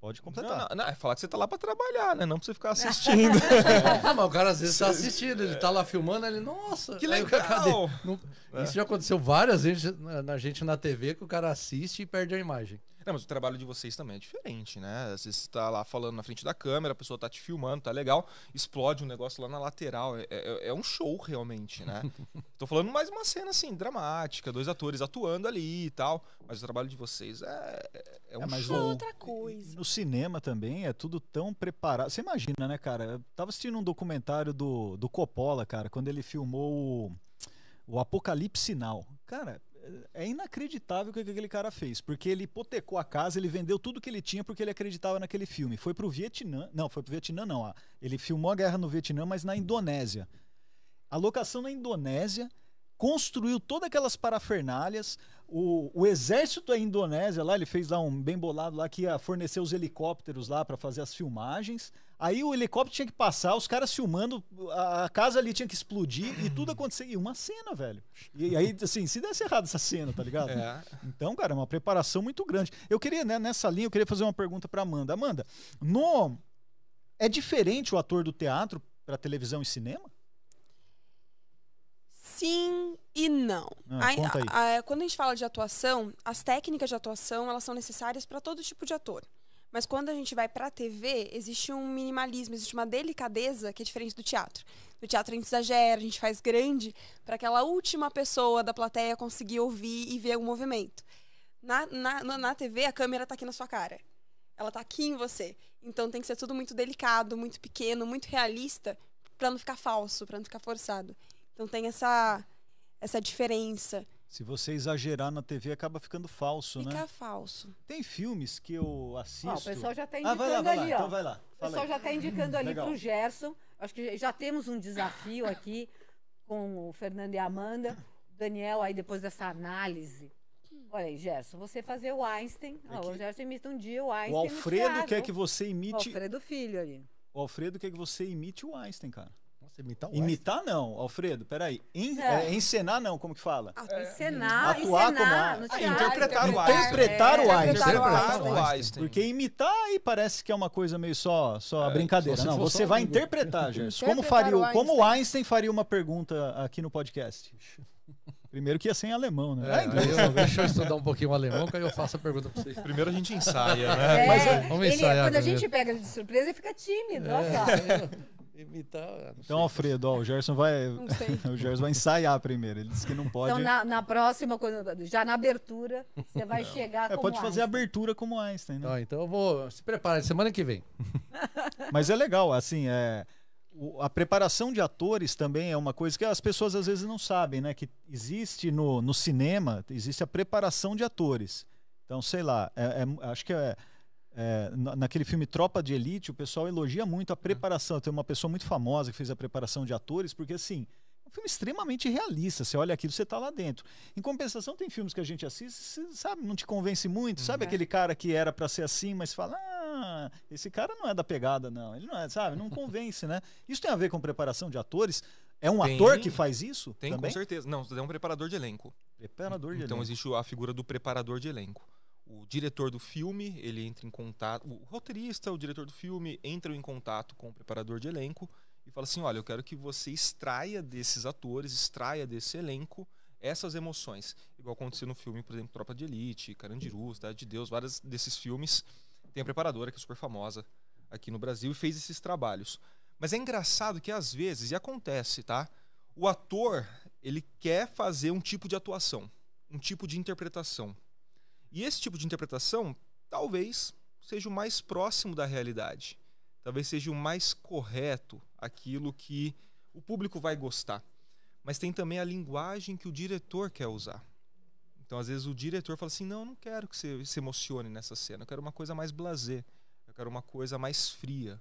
Pode completar. Não, não, não, é falar que você tá lá pra trabalhar, né? Não pra você ficar assistindo. Ah, mas o cara às vezes tá assistindo, ele tá lá filmando, ele, nossa, que legal! Não- Isso já aconteceu várias vezes na, na gente na TV que o cara assiste e perde a imagem. Não, mas o trabalho de vocês também é diferente, né? Você tá lá falando na frente da câmera, a pessoa tá te filmando, tá legal, explode um negócio lá na lateral. É, é- é um show, realmente, né? Tô falando mais uma cena, assim, dramática, dois atores atuando ali e tal. Mas o trabalho de vocês é, é, é um É, mas show. o- Outra coisa. No cinema também é tudo tão preparado. Você imagina, né, cara? Eu tava assistindo um documentário do, do Coppola, cara, quando ele filmou o, o Apocalipse Sinal. Cara, é inacreditável o que aquele cara fez, porque ele hipotecou a casa, ele vendeu tudo que ele tinha porque ele acreditava naquele filme. Foi pro Vietnã, não, foi pro Vietnã não, ele filmou a guerra no Vietnã, mas na Indonésia. A locação na Indonésia, construiu todas aquelas parafernálias. O, o exército da Indonésia lá, ele fez lá um bem bolado lá que ia fornecer os helicópteros lá para fazer as filmagens. Aí o helicóptero tinha que passar, os caras filmando, a, casa ali tinha que explodir e tudo acontecia. E uma cena, velho. E aí, assim, se desse errado essa cena, tá ligado? É. Então, cara, é uma preparação muito grande. Eu queria, né, nessa linha, eu queria fazer uma pergunta para Amanda. Amanda, no é diferente o ator do teatro para televisão e cinema? Sim e não. Ah, aí. a- a- quando a gente fala de atuação, as técnicas de atuação elas são necessárias para todo tipo de ator. Mas quando a gente vai para a TV, existe um minimalismo, existe uma delicadeza que é diferente do teatro. No teatro a gente exagera, a gente faz grande para aquela última pessoa da plateia conseguir ouvir e ver o movimento. Na, na, na- TV, a câmera tá aqui na sua cara. Ela tá aqui em você. Então tem que ser tudo muito delicado, muito pequeno, muito realista, para não ficar falso, para não ficar forçado. Então tem essa essa diferença Se você exagerar na TV, acaba ficando falso, Fica né? falso. Tem filmes que eu assisto. Ó, o pessoal já está Ah, indicando vai lá, vai lá. ali, ó. Então vai lá. O pessoal aí. já está indicando ali para o Gerson. Acho que já temos um desafio aqui com o Fernando e a Amanda. Daniel, aí depois dessa análise. Olha aí, Gerson, você fazer o Einstein. Ó, o Gerson imita um dia o Einstein. O Alfredo quer que você O imite. Alfredo Filho ali. O Alfredo quer que você imite o Einstein, cara. Nossa, imitar o Imitar não, Alfredo, peraí. En- É. é, encenar não, como que fala? Encenar, Atuar como encenar a- no Ah, teatro. interpretar o Interpretar o Einstein. Interpretar o Einstein. Porque imitar aí parece que é uma coisa meio só, só É, brincadeira. só Não, você vai interpretar, Gerson. Como, faria, o- como o Einstein faria uma pergunta aqui no podcast? Primeiro que ia ser em alemão, né? É, Ah, aí inglês. eu, deixa eu estudar um pouquinho o alemão, que aí eu faço a pergunta pra vocês. Primeiro a gente ensaia, né? É, Mas vamos ele- ensaiar quando a gente pega ele de surpresa, ele fica tímido. olha só. Imitar. não Então, sei. Alfredo, ó, o Gerson vai. Não sei. O Gerson vai ensaiar primeiro. Ele disse que não pode. Então, na, na próxima, já na abertura, você vai chegar É, pode fazer a Einstein. abertura como Einstein, né? Então eu vou. Se prepare, semana que vem. Mas é legal, assim, é. o- A preparação de atores também é uma coisa que as pessoas às vezes não sabem, né? Que existe no, no cinema, existe a preparação de atores. Então, sei lá, é- é- acho que é, é, na- naquele filme Tropa de Elite, o pessoal elogia muito a preparação. Tem uma pessoa muito famosa que fez a preparação de atores, porque assim, é um filme extremamente realista. Você olha aquilo, você tá lá dentro. Em compensação, tem filmes que a gente assiste, sabe, não te convence muito. Sabe aquele cara que era para ser assim, mas fala, ah, esse cara não é da pegada, não. Ele não é, sabe? Não convence, né? Isso tem a ver com preparação de atores. É um Tem. ator que faz isso? Tem, também? com certeza. Não, você é um preparador de elenco. Preparador de Então elenco. existe a figura do preparador de elenco. O diretor do filme, ele entra em contato. O roteirista, o diretor do filme, entram em contato com o preparador de elenco e fala assim: olha, eu quero que você extraia desses atores, extraia desse elenco essas emoções. Igual aconteceu no filme, por exemplo, Tropa de Elite, Carandiru, Cidade de Deus, vários desses filmes. Tem a preparadora que é super famosa aqui no Brasil e fez esses trabalhos. Mas é engraçado que às vezes, e acontece, tá? O ator, ele quer fazer um tipo de atuação, um tipo de interpretação. E esse tipo de interpretação, talvez, seja o mais próximo da realidade. Talvez seja o mais correto, aquilo que o público vai gostar. Mas tem também a linguagem que o diretor quer usar. Então, às vezes, o diretor fala assim: não, eu não quero que você se emocione nessa cena, eu quero uma coisa mais blasé, eu quero uma coisa mais fria.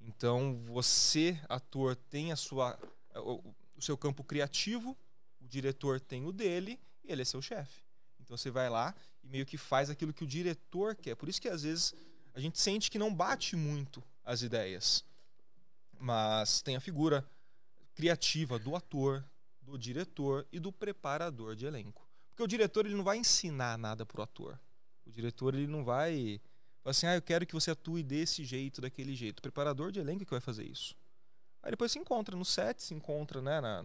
Então, você, ator, tem a sua, o, o seu campo criativo, o diretor tem o dele e ele é seu chefe. Então, você vai lá e meio que faz aquilo que o diretor quer. Por isso que, às vezes, a gente sente que não bate muito as ideias. Mas tem a figura criativa do ator, do diretor e do preparador de elenco. Porque o diretor ele não vai ensinar nada pro ator. O diretor ele não vai assim, ah, eu quero que você atue desse jeito, daquele jeito. O preparador de elenco é que vai fazer isso. Aí depois se encontra no set, se encontra né, na-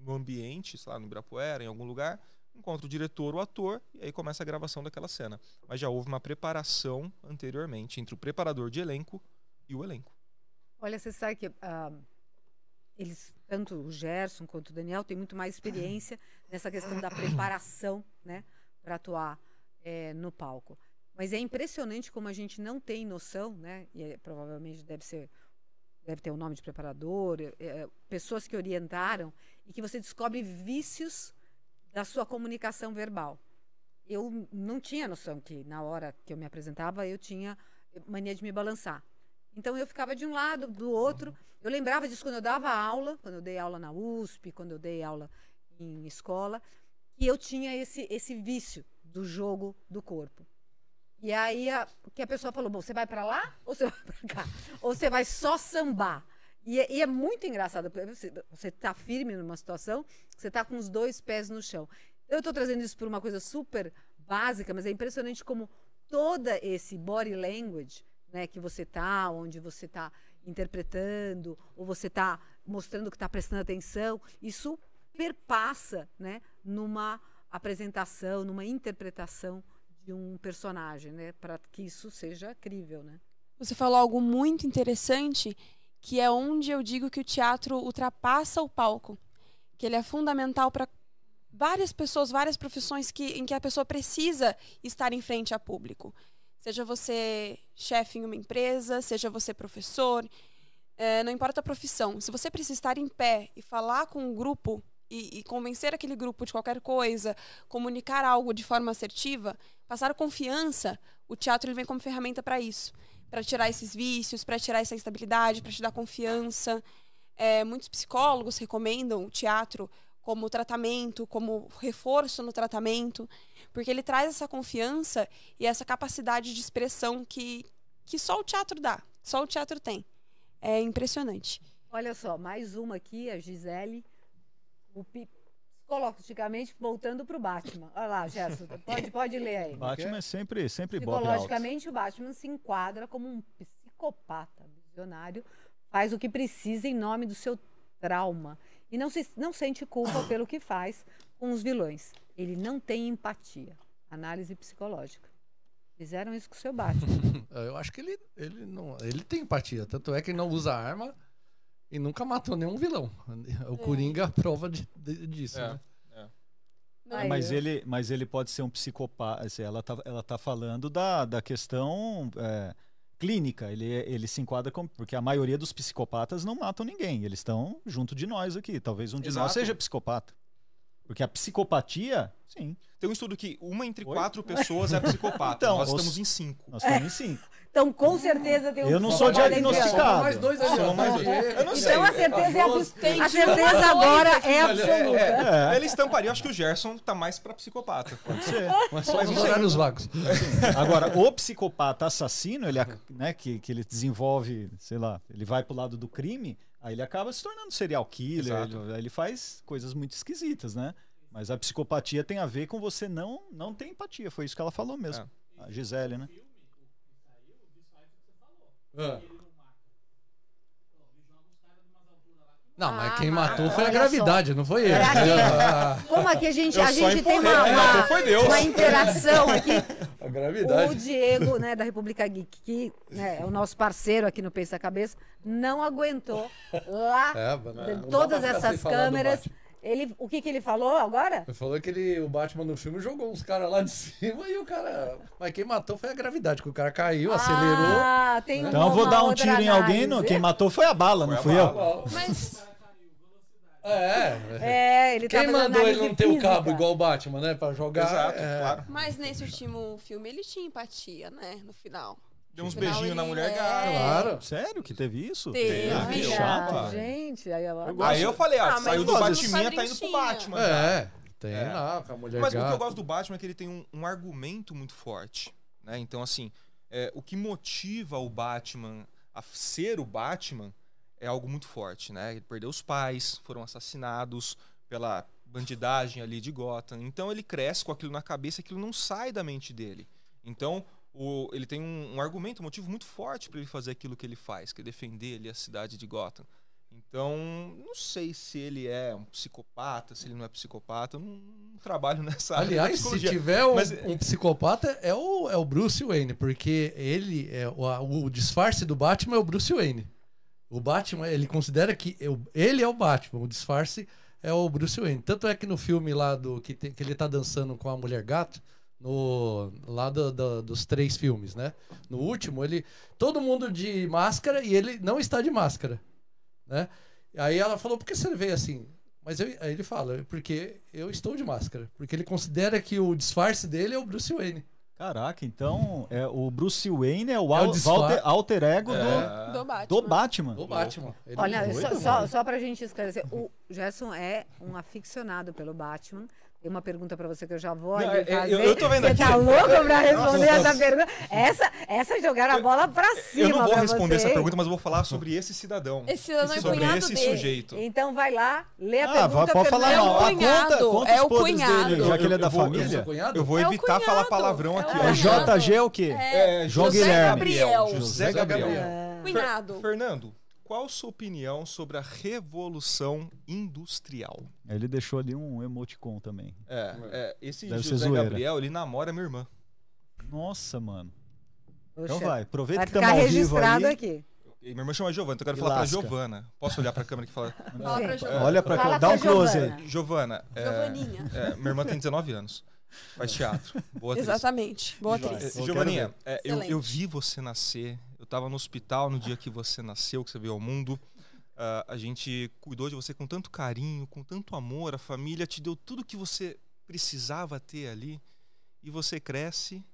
no ambiente, sei lá, no Ibirapuera, em algum lugar, encontra o diretor, o ator, e aí começa a gravação daquela cena. Mas já houve uma preparação anteriormente entre o preparador de elenco e o elenco. Olha, você sabe que ah, eles, tanto o Gerson quanto o Daniel, têm muito mais experiência nessa questão da preparação, né, para atuar eh, no palco. Mas é impressionante como a gente não tem noção, né, e é- provavelmente deve ser, deve ter o nome de preparador, eh, pessoas que orientaram e que você descobre vícios da sua comunicação verbal. Eu não tinha noção que na hora que eu me apresentava eu tinha mania de me balançar. Então eu ficava de um lado, do outro. Eu lembrava disso quando eu dava aula, quando eu dei aula na USP, quando eu dei aula em escola, que eu tinha esse, esse vício do jogo do corpo. E aí a, que a pessoa falou: Bom, você vai para lá ou você vai para cá? Ou você vai só sambar? E, é- e é muito engraçado, você, você tá firme numa situação, você tá com os dois pés no chão. Eu estou trazendo isso por uma coisa super básica, mas é impressionante como toda esse body language, né, que você tá, onde você tá interpretando, ou você tá mostrando que está prestando atenção, isso perpassa, né, numa apresentação, numa interpretação de um personagem, né, para que isso seja crível, né? Você falou algo muito interessante, que é onde eu digo que o teatro ultrapassa o palco, que ele é fundamental para várias pessoas, várias profissões que, em que a pessoa precisa estar em frente a público. Seja você chefe em uma empresa, seja você professor, eh, não importa a profissão. Se você precisa estar em pé e falar com um grupo e, e convencer aquele grupo de qualquer coisa, comunicar algo de forma assertiva, passar confiança, o teatro ele vem como ferramenta para isso, para tirar esses vícios, para tirar essa instabilidade, para te dar confiança. É, muitos psicólogos recomendam o teatro como tratamento, como reforço no tratamento, porque ele traz essa confiança e essa capacidade de expressão que, que só o teatro dá, só o teatro tem. É impressionante. Olha só, mais uma aqui, a Gisele. O pi- psicologicamente voltando para o Batman. Olha lá, Gerson, pode, pode ler aí. Batman é sempre, sempre. Psicologicamente, o Batman se enquadra como um psicopata visionário, faz o que precisa em nome do seu trauma e não, se, não sente culpa pelo que faz com os vilões. Ele não tem empatia. Análise psicológica. Fizeram isso com o seu Batman. Eu acho que ele, ele, não, ele tem empatia. Tanto é que ele não usa arma e nunca matou nenhum vilão. O Coringa é a prova de, de- disso. É. né? Não, Aí, Mas ó. ele, mas ele pode ser um psicopata. assim, Ela tá, ela tá falando da, da questão é, clínica. Ele, ele se enquadra como. Porque a maioria dos psicopatas não matam ninguém. Eles estão junto de nós aqui. Talvez um de nós Exato. seja psicopata. Porque a psicopatia, sim. Tem um estudo que uma entre Oi? quatro pessoas é psicopata. Então, Nós os- estamos em cinco. Nós estamos em cinco. Então, com certeza tem um Eu não sou diagnosticado. Mais dois ali, ó. mais dois. Eu não sei. Então, a certeza, é abs- a certeza agora é Olha, absoluta. é, é, Ele estamparia, eu acho que o Gerson tá mais pra psicopata. Pode ser. Mas só horários vagos. Agora, o psicopata assassino, ele, né, que, que ele desenvolve, sei lá, ele vai pro lado do crime, aí ele acaba se tornando serial killer, ele, ele faz coisas muito esquisitas, né? Mas a psicopatia tem a ver com você não, não ter empatia, foi isso que ela falou mesmo. A Gisele, né? Não, mas Ah, quem mas matou foi a gravidade, não foi ele. Aqui. Como aqui a gente, Eu a só gente tem uma, quem uma, uma interação aqui. A O gravidade. Diego, né, da República Geek, que né, é o nosso parceiro aqui no Pensa Cabeça, não aguentou lá É, de não todas essas câmeras. Ele, o que, que ele falou agora? Ele falou que ele, o Batman no filme jogou uns caras lá de cima e o cara. Mas quem matou foi a gravidade, que o cara caiu, acelerou. Ah, tem Então eu uma vou dar um tiro em alguém, no, análise. quem matou foi a bala, não a fui bala. eu. Mas É, É, ele Quem mandou ele análise não ter o cabo igual o Batman, né? Pra jogar. Exato, é. claro. Mas nesse último filme ele tinha empatia, né? No final. Deu uns final, beijinhos na mulher é. gata. Claro. Sério que teve isso? Teve. Ah, que Teve. chato. Ah, gente, aí ela... Aí eu falei, ah, Ah, mas saiu do os Batminha, tá indo pro Batman. já. É, tem É. lá com a mulher Mas o que eu gata. gosto do Batman é que ele tem um, um argumento muito forte. Né? Então, assim, é, o que motiva o Batman a f- ser o Batman é algo muito forte. Né? Ele perdeu os pais, foram assassinados pela bandidagem ali de Gotham. Então ele cresce com aquilo na cabeça, aquilo não sai da mente dele. Então o- ele tem um, um argumento, um motivo muito forte para ele fazer aquilo que ele faz, que é defender ali a cidade de Gotham. Então, não sei se ele é um psicopata, se ele não é psicopata, eu não, não trabalho nessa área. da Aliás, se tiver um, Mas- um psicopata, é o, é o Bruce Wayne, porque ele é o, o disfarce do Batman é o Bruce Wayne. O Batman, ele considera que eu- ele é o Batman, o disfarce é o Bruce Wayne. Tanto é que no filme lá do que, tem- que ele tá dançando com a mulher gato, no lá do- do- dos três filmes, né? No último, ele todo mundo de máscara e ele não está de máscara, né? Aí ela falou: "Por que você veio assim?" Mas eu- aí ele fala: "Porque eu estou de máscara, porque ele considera que o disfarce dele é o Bruce Wayne." Caraca, então é, o Bruce Wayne é o, É o alter, alter ego É. Do Batman. do, do Batman. Do Batman. Ele Olha, é só, só, só pra gente esclarecer, o Gerson é um aficionado pelo Batman. Tem uma pergunta pra você que eu já vou Não, é- é- fazer. eu- eu tô vendo você aqui. tá louco pra responder essa pergunta? Essa, essa é jogar a bola pra cima Eu não vou responder você, essa pergunta, mas eu vou falar sobre esse cidadão. Esse cidadão é sobre cunhado esse dele. sujeito. Então vai lá, lê a Ah, pergunta. pode falar Fernando. É o. Ah, cunhado, conta, conta é o cunhado. dele, já que ele é da Eu família. cunhado? Eu vou É evitar falar palavrão é o aqui. É JG é o quê? É, José Guilherme. Gabriel. José Gabriel. Cunhado. Fer- Fernando, qual sua opinião sobre a revolução industrial? Ele deixou ali um emoticon também. É, é, esse Deve José. Gabriel, ele namora minha irmã. Nossa, mano. Poxa, Então vai, aproveita Vai que ficar estamos ao vivo registrado aí. aqui. E minha irmã chama Giovana, então eu quero E falar pra lasca. Giovana. Posso olhar pra câmera e falar? Fala pra. Giovana. Olha pra Fala dá pra um close aí. Giovana, é, Giovaninha. é, minha irmã tem 19 anos. Faz teatro. Boa atriz. Exatamente. Boa atriz. Giovaninha, é, eu, eu vi você nascer. Eu tava no hospital no dia que você nasceu, que você veio ao mundo. Ah, a gente cuidou de você com tanto carinho, com tanto amor, a família te deu tudo que você precisava ter ali. E você cresce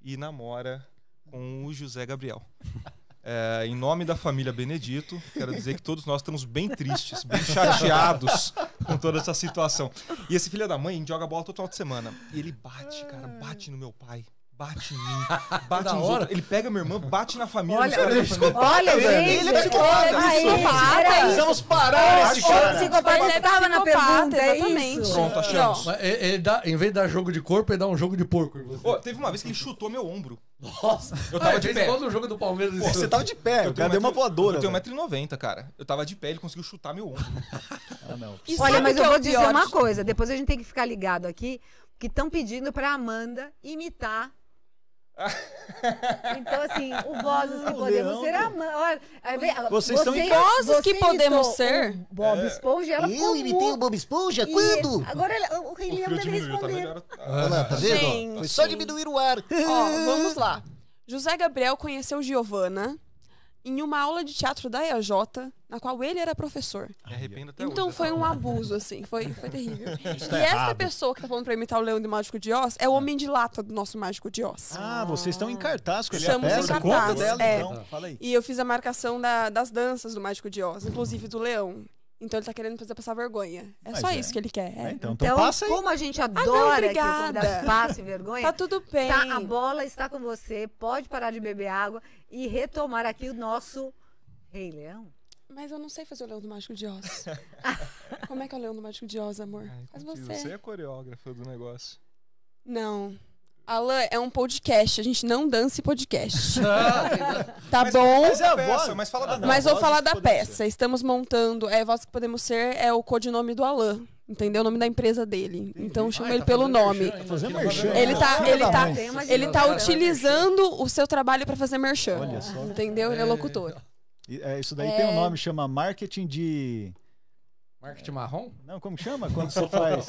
e namora com o José Gabriel. É, em nome da família Benedito, quero dizer que todos nós estamos bem tristes, bem chateados com toda essa situação. E esse filho da mãe joga bola todo final de semana. E ele bate, cara, bate no meu pai. Bate em mim, bate nos hora. Ele pega minha irmã, bate na família. Olha, ele é psicopata, Olha, velho. gente, Ele é psicopata. olha, Aí, gente, psicopata. Precisamos parar esse cara. psicopata Ele é estava na psicopata, pergunta, é exatamente. Pronto, achamos. Ele, ele dá, em vez de dar jogo de corpo, ele dá um jogo de porco. Ô, teve uma vez que ele chutou meu ombro. Nossa, Eu tava de fez pé. no jogo do Palmeiras. Pô, você tava de pé, o cara deu uma voadora. Eu tenho velho. 1,90m, cara. Eu tava de pé, ele conseguiu chutar meu ombro. Ah, não. Olha, mas o eu é vou o dizer uma de- coisa. Depois a gente tem que ficar ligado aqui, que estão pedindo pra Amanda imitar. Então, assim, o Vozes que o podemos ser. Olha, vem- Vocês em Vozes que podemos ser? Bob Esponja, e ela Eu imitei o Bob Esponja? E Quando? Agora o Rei Leão deve tá responder. melhor. Olha lá, tá vendo? Gente. Foi só diminuir o ar. Ó, vamos lá. José Gabriel conheceu Giovanna em uma aula de teatro da EAJ, na qual ele era professor. Me arrependo até Então hoje. foi um abuso, assim. Foi, foi terrível. tá e essa pessoa que tá falando pra imitar o Leão do Mágico de Oz é o Homem de Lata do nosso Mágico de Oz. Ah, vocês estão em cartaz com essa Estamos em peça? cartaz, Conta dela, é. então. Fala aí. E eu fiz a marcação da- das danças do Mágico de Oz, inclusive do Leão. Então ele tá querendo fazer passar vergonha. É Mas só é. isso que ele quer. é. Então, então Então, passa aí. como a gente adora que o obrigada. convidado passe vergonha, Tá tudo bem. tá, a bola está com você. Pode parar de beber água e retomar aqui o nosso Rei Leão. Mas eu não sei fazer o Leão do Mágico de Oz. Como é que é o Leão do Mágico de Oz, amor? Ai, Faz contigo. você. Você é coreógrafa do negócio. Não. Alan, é um podcast. A gente não dança em podcast. Tá Mas- bom? Mas é a peça, voz- mas fala da não. Mas vou falar da peça. Estamos montando. É, Voz que Podemos Ser é o codinome do Alan. Entendeu? O nome da empresa dele. Então chama Ah, ele tá pelo nome. merchan ainda, Fazendo merchan. Ele tá, ele tá, ele tá utilizando o seu trabalho pra fazer merchan. Olha só. Entendeu? Ele é locutor. É, isso daí É. tem um nome, chama marketing de. Marketing marrom? Não, como chama? Quando você faz.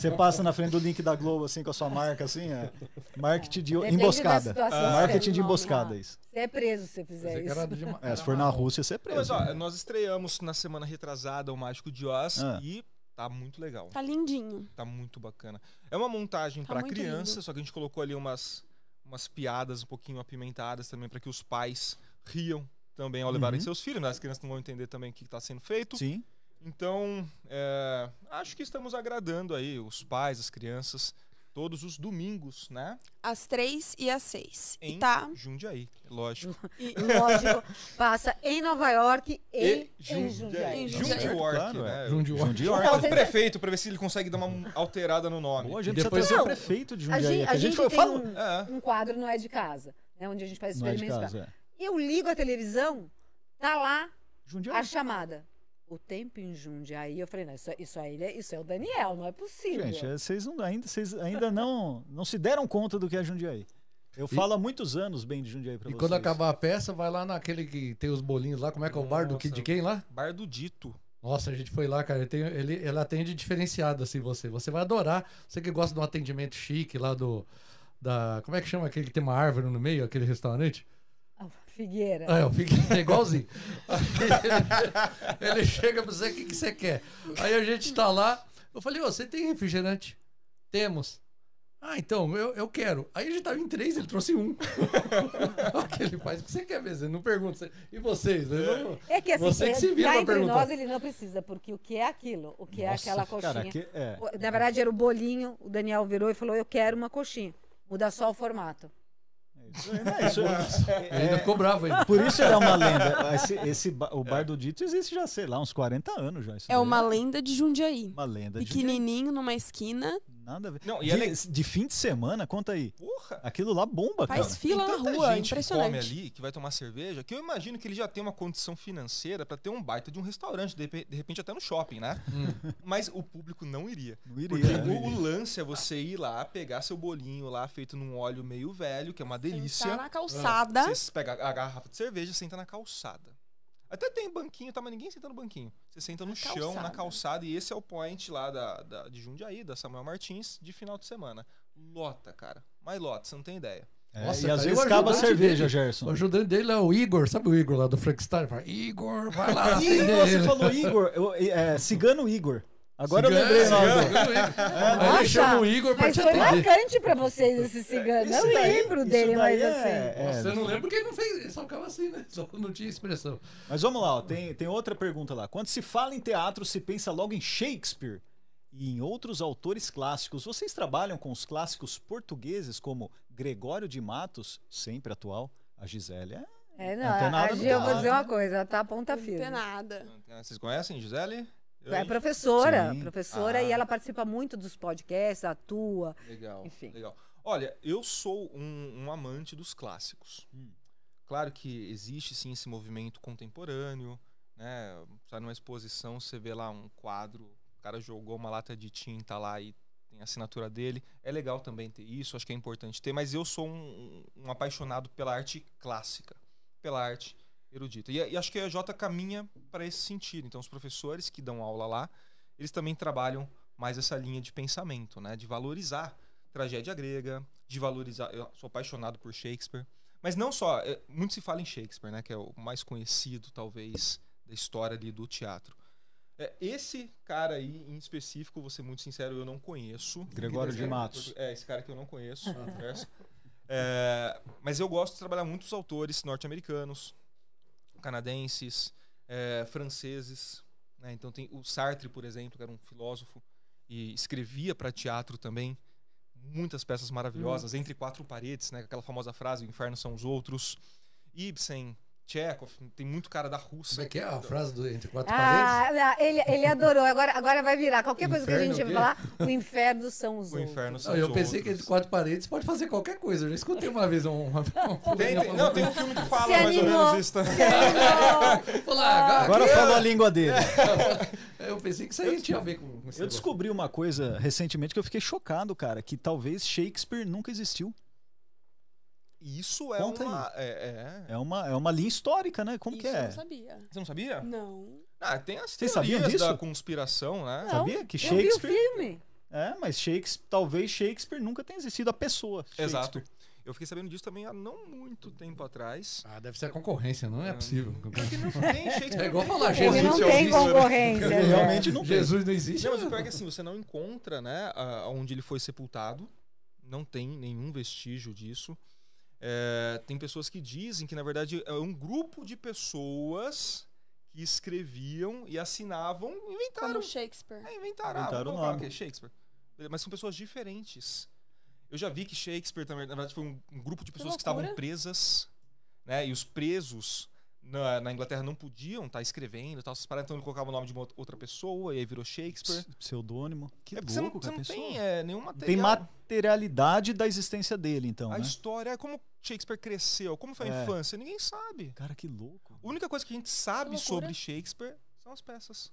Você passa na frente do link da Globo, assim, com a sua marca, assim, é. Marketing de Depende emboscada. situação, marketing você de não- emboscada, isso. Você é preso se você fizer que isso. de É, se for na Rússia, você é Não, Mas preso. ó, nós estreamos na semana retrasada o Mágico de Oz Ah. e tá muito legal. Tá lindinho. Tá muito bacana. É uma montagem Tá pra muito criança, lindo. só que a gente colocou ali umas, umas piadas um pouquinho apimentadas também pra que os pais riam também ao levarem Uhum. seus filhos, né? As crianças não vão entender também o que tá sendo feito. Sim. Então, é, acho que estamos agradando aí os pais, as crianças, todos os domingos, né? Às três e às seis. Em E tá. Jundiaí, lógico. E, Lógico, passa em Nova York e, em Jundiaí. Jundiaí. Em Jundiaí, Claro, né? é. Jundiaí. Jundiaí. Vamos falar com o prefeito pra ver se ele consegue dar uma alterada no nome. Pô, a gente Depois precisa trazer eu- o prefeito de A Jundiaí. gente, aqui. a A gente gente foi tem fala. um, É. um quadro no É de Casa, né, onde a gente faz Não é de experimentos. casa, é. Eu ligo a televisão, tá lá Jundiaí. a chamada. O tempo em Jundiaí. Eu falei, não, isso, isso aí é, isso é o Daniel, não é possível. Gente, é, vocês não, ainda, vocês ainda não, não se deram conta do que é Jundiaí. Eu falo há muitos anos bem de Jundiaí pra E vocês. quando acabar a peça, vai lá naquele que tem os bolinhos lá. Como é que é o bar do Nossa. Kid de quem lá? Bar do Dito. Nossa, a gente foi lá, cara. Ele, tem, ele, ele atende diferenciado, assim, você. Você vai adorar. Você que gosta de um atendimento chique lá do. Da, como é que chama aquele que tem uma árvore no meio, aquele restaurante? Figueira. Ah, é, o Figueira, é igualzinho. Aí ele, ele chega pra você, o que, que você quer? Aí a gente tá lá. Eu falei, ô, você tem refrigerante? Temos. Ah, então, eu, eu quero. Aí a gente tava em três, ele trouxe um. Olha o que ele faz. O que você quer ver? Você não pergunta. E vocês? Eu não- É que assim, Você que é, se vira pra entre perguntar. nós ele não precisa, porque o que é aquilo? O que é Nossa, aquela coxinha? Cara, aqui, é. Na verdade era o bolinho, o Daniel virou e falou, eu quero uma coxinha. Muda só o formato. Isso, aí, não, isso é- Ele ainda ficou bravo ainda. por isso ele é uma lenda. Esse, esse o Bar do Dito existe já, sei lá, uns 40 anos já. Isso É daí uma lenda de Jundiaí. uma lenda de Pequenininho numa esquina. Nada a ver. Não, e de, é de fim de semana, conta aí. Porra! Aquilo lá bomba, Faz cara. fila Tem na rua, gente que come impressionante. ali, que vai tomar cerveja, que eu imagino que ele já tem uma condição financeira pra ter um baita de um restaurante, de de repente até no shopping, né? Mas o público não iria. Não iria, Porque né? o, o lance é você ir lá, pegar seu bolinho lá, feito num óleo meio velho, que é uma delícia. Tá na calçada. Você pega a garrafa de cerveja, senta na calçada. Até tem banquinho, tá, mas ninguém senta no banquinho. Você senta no Na chão, calçada. na calçada, e esse é o point lá da, da- de Jundiaí, da Samuel Martins, de final de semana. Lota, cara. Mas lota, você não tem ideia. É, Nossa, e às vezes o acaba a cerveja, dele- Gerson. O ajudante dele é o Igor, sabe o Igor lá do Frankenstein? Fala, Igor, vai lá atender você falou Igor, eu- é, Cigano Igor. Agora eu Cigano, lembrei o nome ele chama o Igor pra mas foi marcante pra vocês esse cigano. Isso eu daí- lembro dele, mas é- assim. é, Você não lembra porque ele não fez, ele só ficava assim, né? Só não tinha expressão. Mas vamos lá, ó, tem, tem outra pergunta lá. Quando se fala em teatro, se pensa logo em Shakespeare e em outros autores clássicos. Vocês trabalham com os clássicos portugueses como Gregório de Matos, sempre atual, a Gisele é É, não, Não tem a Gil, eu vou dizer uma coisa, ela tá a ponta Não tem firme. nada. Vocês conhecem, Gisele? Eu, É professora, Sim. professora, Ah. e ela participa muito dos podcasts, atua. Legal, Enfim. legal. Olha, eu sou um, um amante dos clássicos. Hum. Claro que existe sim esse movimento contemporâneo, né? Sai numa exposição, você vê lá um quadro, o cara jogou uma lata de tinta lá e tem a assinatura dele. É legal também ter isso, acho que é importante ter, mas eu sou um, um apaixonado pela arte clássica, pela arte erudita. E, e acho que a Jota caminha para esse sentido. Então, os professores que dão aula lá, eles também trabalham mais essa linha de pensamento, né? De valorizar tragédia grega, de valorizar. Eu sou apaixonado por Shakespeare. Mas não só, é, muito se fala em Shakespeare, né? Que é o mais conhecido, talvez, da história ali do teatro. É, esse cara aí, em específico, vou ser muito sincero, eu não conheço. Gregório de Matos. É, esse cara que eu não conheço. É, mas eu gosto de trabalhar muitos autores norte-americanos, canadenses, é, franceses. né? Então tem o Sartre, por exemplo, que era um filósofo e escrevia para teatro também muitas peças maravilhosas, entre quatro paredes, né? Aquela famosa frase, o inferno são os outros. Ibsen, Chekhov, tem muito cara da Rússia. Como é que é a frase do Entre Quatro Paredes? Ah, ele, ele adorou. Agora, agora vai virar. Qualquer coisa que a gente vai falar, o inferno são os O outros. inferno são Não, eu pensei que outros. entre quatro paredes pode fazer qualquer coisa. Eu já escutei uma vez um. uma- uma Tem, tem- não, tem um filme que fala mais ou menos isso. tá? Olá, Agora falou a língua dele. Eu pensei que isso aí tinha a ver com Eu negócio. descobri uma coisa recentemente que eu fiquei chocado, cara, que talvez Shakespeare nunca existiu. Isso é Conta uma. É, é. É uma, é uma linha histórica, né? Como Isso que eu é? não sabia. Você não sabia? Não. Ah, tem as Vocês sabiam teorias disso? da conspiração, né? Não, Sabia que Eu vi o Shakespeare. filme. É, mas Shakespeare, talvez Shakespeare nunca tenha existido a pessoa. Exato. Shakespeare. Eu fiquei sabendo disso também há não muito tempo atrás. Ah, deve ser a concorrência, não é possível. Porque não tem Shakespeare. É igual não tem falar, Ele Jesus não é tem né? concorrência. Ele né? realmente não. Jesus não existe. Não, mas o pior é que assim, você não encontra, né, a- onde ele foi sepultado. Não tem nenhum vestígio disso. É, tem pessoas que dizem que, na verdade, é um grupo de pessoas que escreviam e assinavam e inventaram. Como Shakespeare. É, inventaram. Ah, Inventaram vamos o nome. Shakespeare. Mas são pessoas diferentes. Eu já vi que Shakespeare, também, na verdade, foi um, um grupo de pessoas que estavam loucura. presas, né? E os presos na, na Inglaterra não podiam estar escrevendo e tal, paradas, então ele colocava o nome de uma outra pessoa e aí virou Shakespeare. Ps- Pseudônimo. Que é porque você não, louco, você cara. não tem é, nenhum material. tem materialidade da existência dele, então, A né? história, é como Shakespeare cresceu, como foi a É. infância, ninguém sabe. Cara, que louco. A única coisa que a gente sabe sobre Shakespeare são as peças.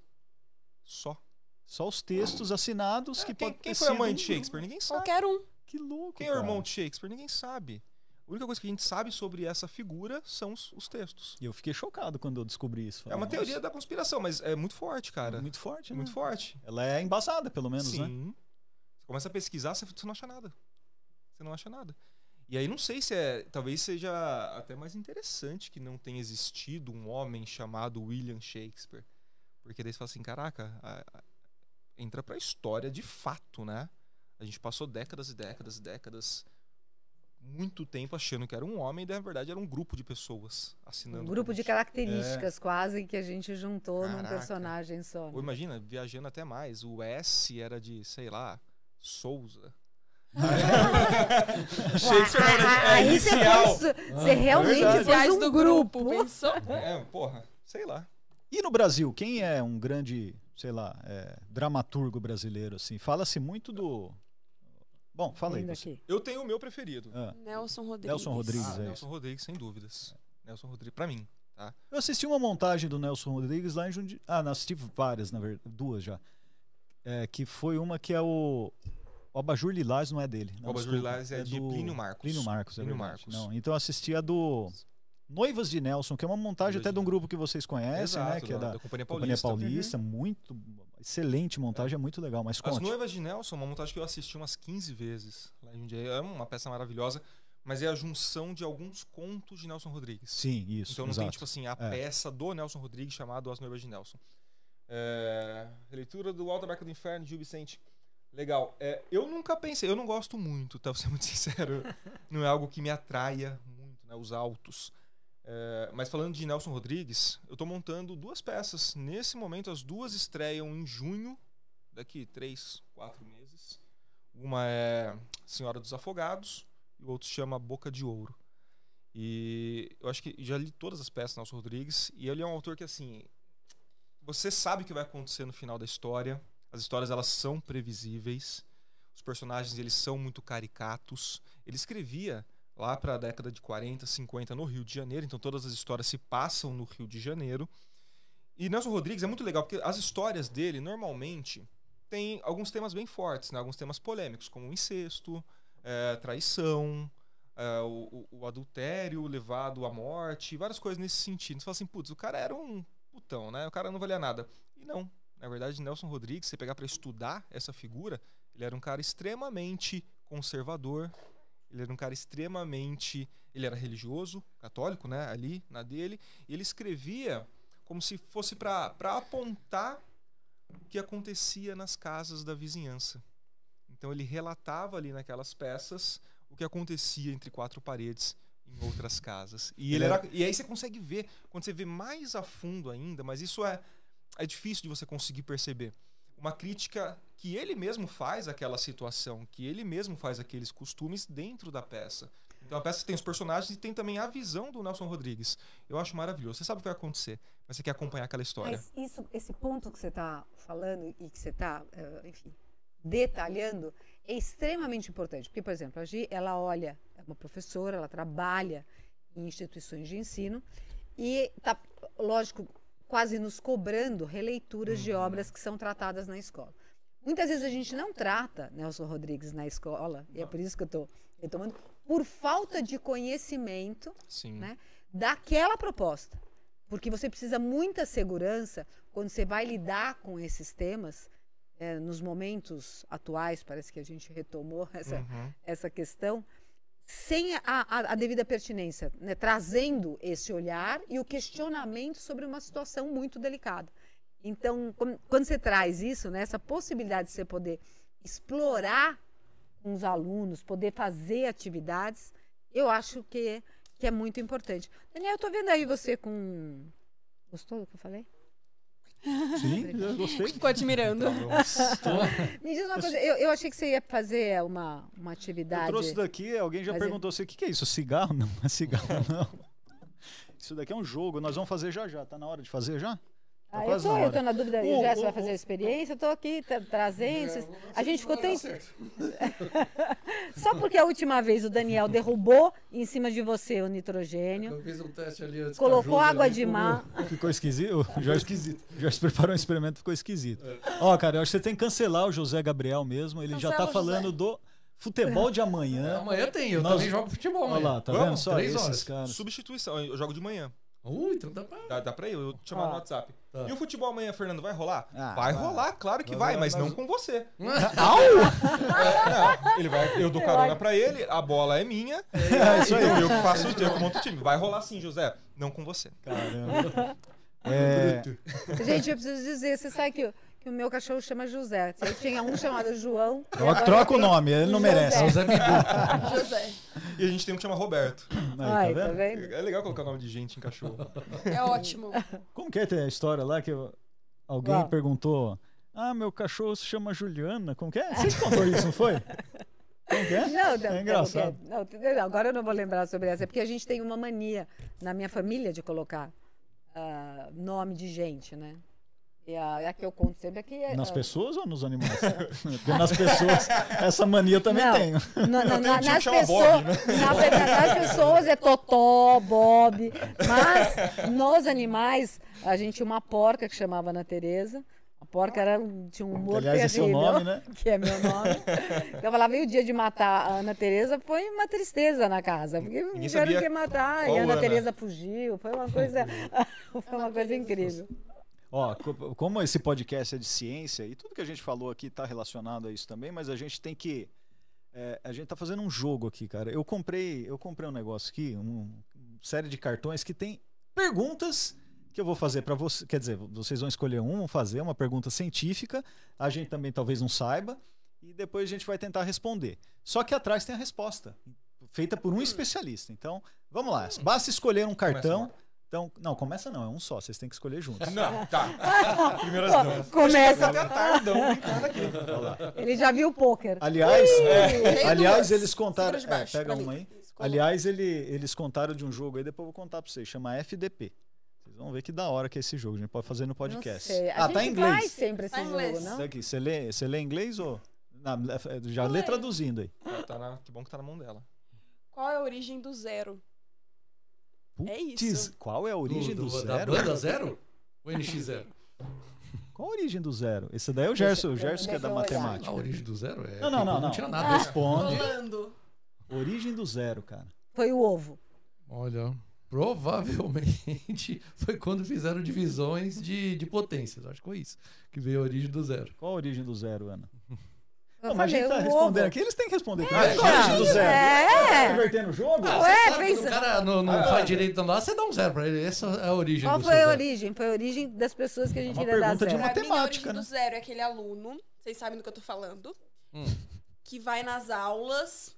Só. Só os textos assinados que É, quem pode quem ter foi a mãe de Shakespeare? Ninguém sabe. Qualquer um. Que louco, Quem é o cara. irmão de Shakespeare? Ninguém sabe. A única coisa que a gente sabe sobre essa figura são os, os textos. E eu fiquei chocado quando eu descobri isso. É Falei, uma nossa, teoria da conspiração, mas é muito forte, cara. é muito forte, É né? muito forte. Ela é embasada, pelo menos, Sim. né? Você começa a pesquisar, você não acha nada. Você não acha nada. E aí não sei se é. Talvez seja até mais interessante que não tenha existido um homem chamado William Shakespeare. Porque daí você fala assim, caraca, a- a- entra pra história de fato, né? A gente passou décadas e décadas e décadas, muito tempo achando que era um homem, e na verdade era um grupo de pessoas assinando. Um grupo de características quase que a gente juntou num Caraca. personagem só. né? Ou imagina, viajando até mais. O S era de, sei lá, Souza. Shakespeare é Aí você, inicial. você realmente verdade. fez Iniciais um do grupo. grupo. Pensou? É, porra, sei lá. E no Brasil, quem é um grande, sei lá, é, dramaturgo brasileiro, assim? Fala-se muito do... Bom, fala aí você. Eu tenho o meu preferido. Ah, Nelson Rodrigues. Nelson Rodrigues, Ah, é Nelson Rodrigues, sem dúvidas. Nelson Rodrigues, pra mim. Tá? eu assisti uma montagem do Nelson Rodrigues lá em Jundiaí. Ah, não, assisti várias, na verdade, duas já. É, que foi uma que é o... O Abajur Lilás não é dele. Não, O Abajur Lilás é de Plínio Marcos. Plínio Marcos, é Plínio verdade. Marcos. Não, então eu assisti a do Noivas de Nelson, que é uma montagem Noivas até de um grupo que vocês conhecem, né? Exato, Que é da, Companhia Companhia Paulista. Paulista. Muito excelente montagem, é muito legal. Mas As conte. Noivas de Nelson, uma montagem que eu assisti umas 15 vezes lá em Jundiaí. É uma peça maravilhosa. mas é a junção de alguns contos de Nelson Rodrigues. Sim, isso. Então não exato. tem, tipo assim, a É. peça do Nelson Rodrigues chamado As Noivas de Nelson. É, Leitura do Alto da Barca do Inferno, de Gil Vicente. Legal. É, eu nunca pensei, eu não gosto muito, tá? Vou ser muito sincero. não é algo que me atraia muito, né? Os altos. É, mas falando de Nelson Rodrigues, eu tô montando duas peças. Nesse momento, as duas estreiam em junho, daqui três, quatro meses. Uma é Senhora dos Afogados e o outro chama Boca de Ouro. E eu acho que já li todas as peças do Nelson Rodrigues e ele é um autor que assim, você sabe o que vai acontecer no final da história. As histórias elas são previsíveis. Os personagens eles são muito caricatos. Ele escrevia lá para a década de 40, 50 no Rio de Janeiro, então todas as histórias se passam no Rio de Janeiro. E Nelson Rodrigues é muito legal porque as histórias dele normalmente têm alguns temas bem fortes, né? alguns temas polêmicos, como o incesto, eh, traição, o, o- o adultério levado à morte, várias coisas nesse sentido. Você fala assim, putz, o cara era um putão, né? O cara não valia nada. E não. Na verdade, Nelson Rodrigues, se pegar para estudar essa figura, ele era um cara extremamente conservador. Ele era um cara extremamente. Ele era religioso, católico, né? Ali, na dele. E ele escrevia como se fosse para apontar o que acontecia nas casas da vizinhança. Então ele relatava ali naquelas peças o que acontecia entre quatro paredes em outras casas. E, ele Ele era, e aí você consegue ver, quando você vê mais a fundo ainda, mas isso é, é difícil de você conseguir perceber. Uma crítica que ele mesmo faz àquela situação, que ele mesmo faz aqueles costumes dentro da peça. Então a peça tem os personagens e tem também a visão do Nelson Rodrigues. Eu acho maravilhoso. Você sabe o que vai acontecer, mas você quer acompanhar aquela história. Mas isso, esse ponto que você está falando e que você está, enfim, detalhando, é extremamente importante. Porque, por exemplo, a Gi, ela olha, é uma professora, ela trabalha em instituições de ensino e está, lógico, quase nos cobrando releituras de obras que são tratadas na escola. Muitas vezes a gente não trata Nelson Rodrigues na escola, e é por isso que eu estou retomando, por falta de conhecimento Sim. né, daquela proposta. Porque você precisa muita segurança quando você vai lidar com esses temas, eh, nos momentos atuais, parece que a gente retomou essa, Uhum. essa questão, sem a, a- a devida pertinência, né, trazendo esse olhar e o questionamento sobre uma situação muito delicada. Então, quando você traz isso, né, essa possibilidade de você poder explorar com os alunos, poder fazer atividades, eu acho que, que é muito importante. Daniel, eu tô vendo aí você com. Gostou do que eu falei? Sim, eu gostei. Ficou admirando. Me diz uma coisa, eu, eu achei que você ia fazer uma, uma Eu atividade. trouxe daqui, alguém já Mas perguntou assim, o que, que é isso? Cigarro? Não, não é cigarro, não. Isso daqui é um jogo, nós vamos fazer já já. Tá na hora de fazer já? Tá Ah, eu, tô, na eu tô na dúvida, O- o vai fazer a experiência, eu tô aqui tra- trazendo. vocês- a gente ficou tão. Só porque a última vez o Daniel derrubou em cima de você o nitrogênio, Eu fiz um teste ali antes. colocou água ali, de mar. Ficou esquisito? Já esquisito. Já se preparou um experimento, ficou esquisito. Ó, cara, eu acho que você tem que cancelar o José Gabriel mesmo. Ele já tá Cancela falando do futebol de É, amanhã. Amanhã tem, eu Nós- também jogo futebol Olha amanhã. lá, tá Vamos? vendo só Três esses horas. caras? Substituição, eu jogo de manhã. Ui, então dá pra... Dá, dá pra ir? Eu vou te chamar Ó. no WhatsApp. Tá. E o futebol amanhã, Fernando, vai rolar? Ah, vai vai. rolar, claro que Vai, vai, mas nós- não com você. Au! É, não, ele vai, eu dou carona pra ele, a bola é minha, É isso aí. então eu que faço o que monto o time. Vai rolar sim, José, não com você. Caramba. É, Gente, eu preciso dizer, você sabe que, que o meu cachorro chama José. Eu tinha um chamado João. troca, o nome, ele não José. merece. É o Bidu. José. E a gente tem um que chama Roberto. Aí, Ai, tá tá vendo? vendo? É legal colocar nome de gente em cachorro. É ótimo. Como que é ter a história lá que alguém perguntou? Ah, meu cachorro se chama Juliana. Como que é? Você contou isso, não foi? Como que é? Não, não, É engraçado. Não, não, agora eu não vou lembrar sobre essa, é porque a gente tem uma mania na minha família de colocar ah, nome de gente, né? E a, a que eu conto sempre aqui é. Nas ah, pessoas ou nos animais? Porque nas pessoas, essa mania eu também Não. tenho. Na, na, tenho um que nas, Bob, né? na nas pessoas é Totó, Bob. Mas nos animais, a gente tinha uma porca que chamava Ana Tereza. A porca era, um- tinha um humor aliás, é seu terrível, nome, né? Que é meu nome. Eu falava, e o dia de matar a Ana Tereza foi uma tristeza na casa. Porque Ninguém tiveram que matar. E a Ana Ana. Tereza fugiu. Foi uma coisa, foi uma coisa incrível. Ó, co- como esse podcast é de ciência e tudo que a gente falou aqui está relacionado a isso também, mas a gente tem que É, a gente tá fazendo um jogo aqui, cara. Eu comprei, eu comprei um negócio aqui, um- uma série de cartões que tem perguntas que eu vou fazer para você. Quer dizer, vocês vão escolher um, vão fazer uma pergunta científica. A gente também talvez não saiba. E depois a gente vai tentar responder. Só que atrás tem a resposta, feita por um especialista. Então, vamos lá. Basta escolher um cartão. Então, não, começa não, é um só. Vocês têm que escolher juntos. Não, tá. Primeiras Ó, damas. começa. Até tardão brincando aqui. Ele já viu o pôquer. Aliás, é, aliás duas. eles contaram. É, pega uma aí. Aliás, ele, eles contaram de um jogo aí, depois eu vou contar pra vocês. Chama FDP. Vocês vão ver que da hora que é esse jogo. A gente pode fazer no podcast. Não sei. A Ah, gente tá em faz inglês. sempre esse Tá em jogo, inglês. não? Aqui, você lê, você lê inglês ou. Não, já lê traduzindo aí. Tá na- que bom que tá na mão dela. Qual é a origem do zero? É Putz, isso. qual é a origem do, Da zero? banda zero? O NX0? Qual a origem do zero? Esse daí é o Gerson, o Gerson que é da matemática. A origem do zero é. Não, não, não, Não não. tinha nada. Responde. Rolando. Origem do zero, cara. Foi o ovo. Olha, provavelmente foi quando fizeram divisões de, de potências. Acho que foi isso. Que veio a origem do zero. Qual a origem do zero, Ana? Não, mas a gente tá respondendo aqui, eles têm que responder. É, é a origem do zero? é. Tá invertendo o jogo? Ué, Sabe, quando pensa- o cara não, não faz direito lá, você dá um zero pra ele. Essa é a origem Qual do foi a zero. origem? Foi a origem das pessoas que a gente uma iria dar pergunta de zero. uma- a Matemática, origem né? do zero é aquele aluno, vocês sabem do que eu tô falando, Hum. que vai nas aulas,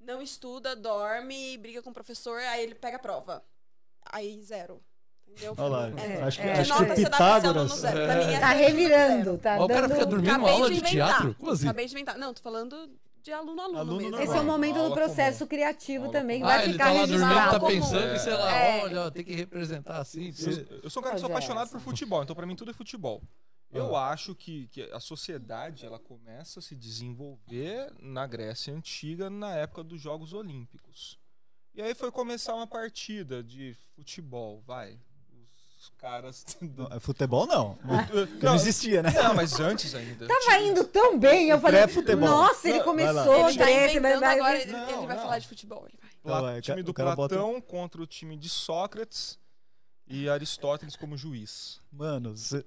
não estuda, dorme, briga com o professor, aí ele pega a prova. Aí, zero. Entendeu? Olha lá, É. acho que, é. Acho que Pitágoras. zero? Pra mim, essa Tá é do revirando, tá Ó, o cara fica dormindo Acabei aula de de teatro? Como assim? Acabei de inventar. Não, tô falando de aluno a aluno, Aluno mesmo. Esse é o momento do processo comum. criativo Aula também, que Ah, vai ele ficar tá lá dormindo, registrado. tá comum. pensando que, sei lá, É. olha, tem que representar assim. Eu, eu sou um cara que sou Rogério. apaixonado por futebol, então pra mim tudo é futebol. Eu Ah. acho que, que a sociedade ela começa a se desenvolver na Grécia Antiga na época dos Jogos Olímpicos. E aí foi começar uma partida de futebol, vai. Os caras. do- Não, é Futebol não. Não, Não, existia, né? não, mas antes ainda. Tava indo tão bem, eu falei, Pré-futebol. nossa, ele começou, Ele tá vai, inventando vai, agora, ele, Não, ele vai não. falar de futebol. Ele vai. Não, é, time o do cara bota- Platão contra o time de Sócrates e Aristóteles como juiz. Mano, você...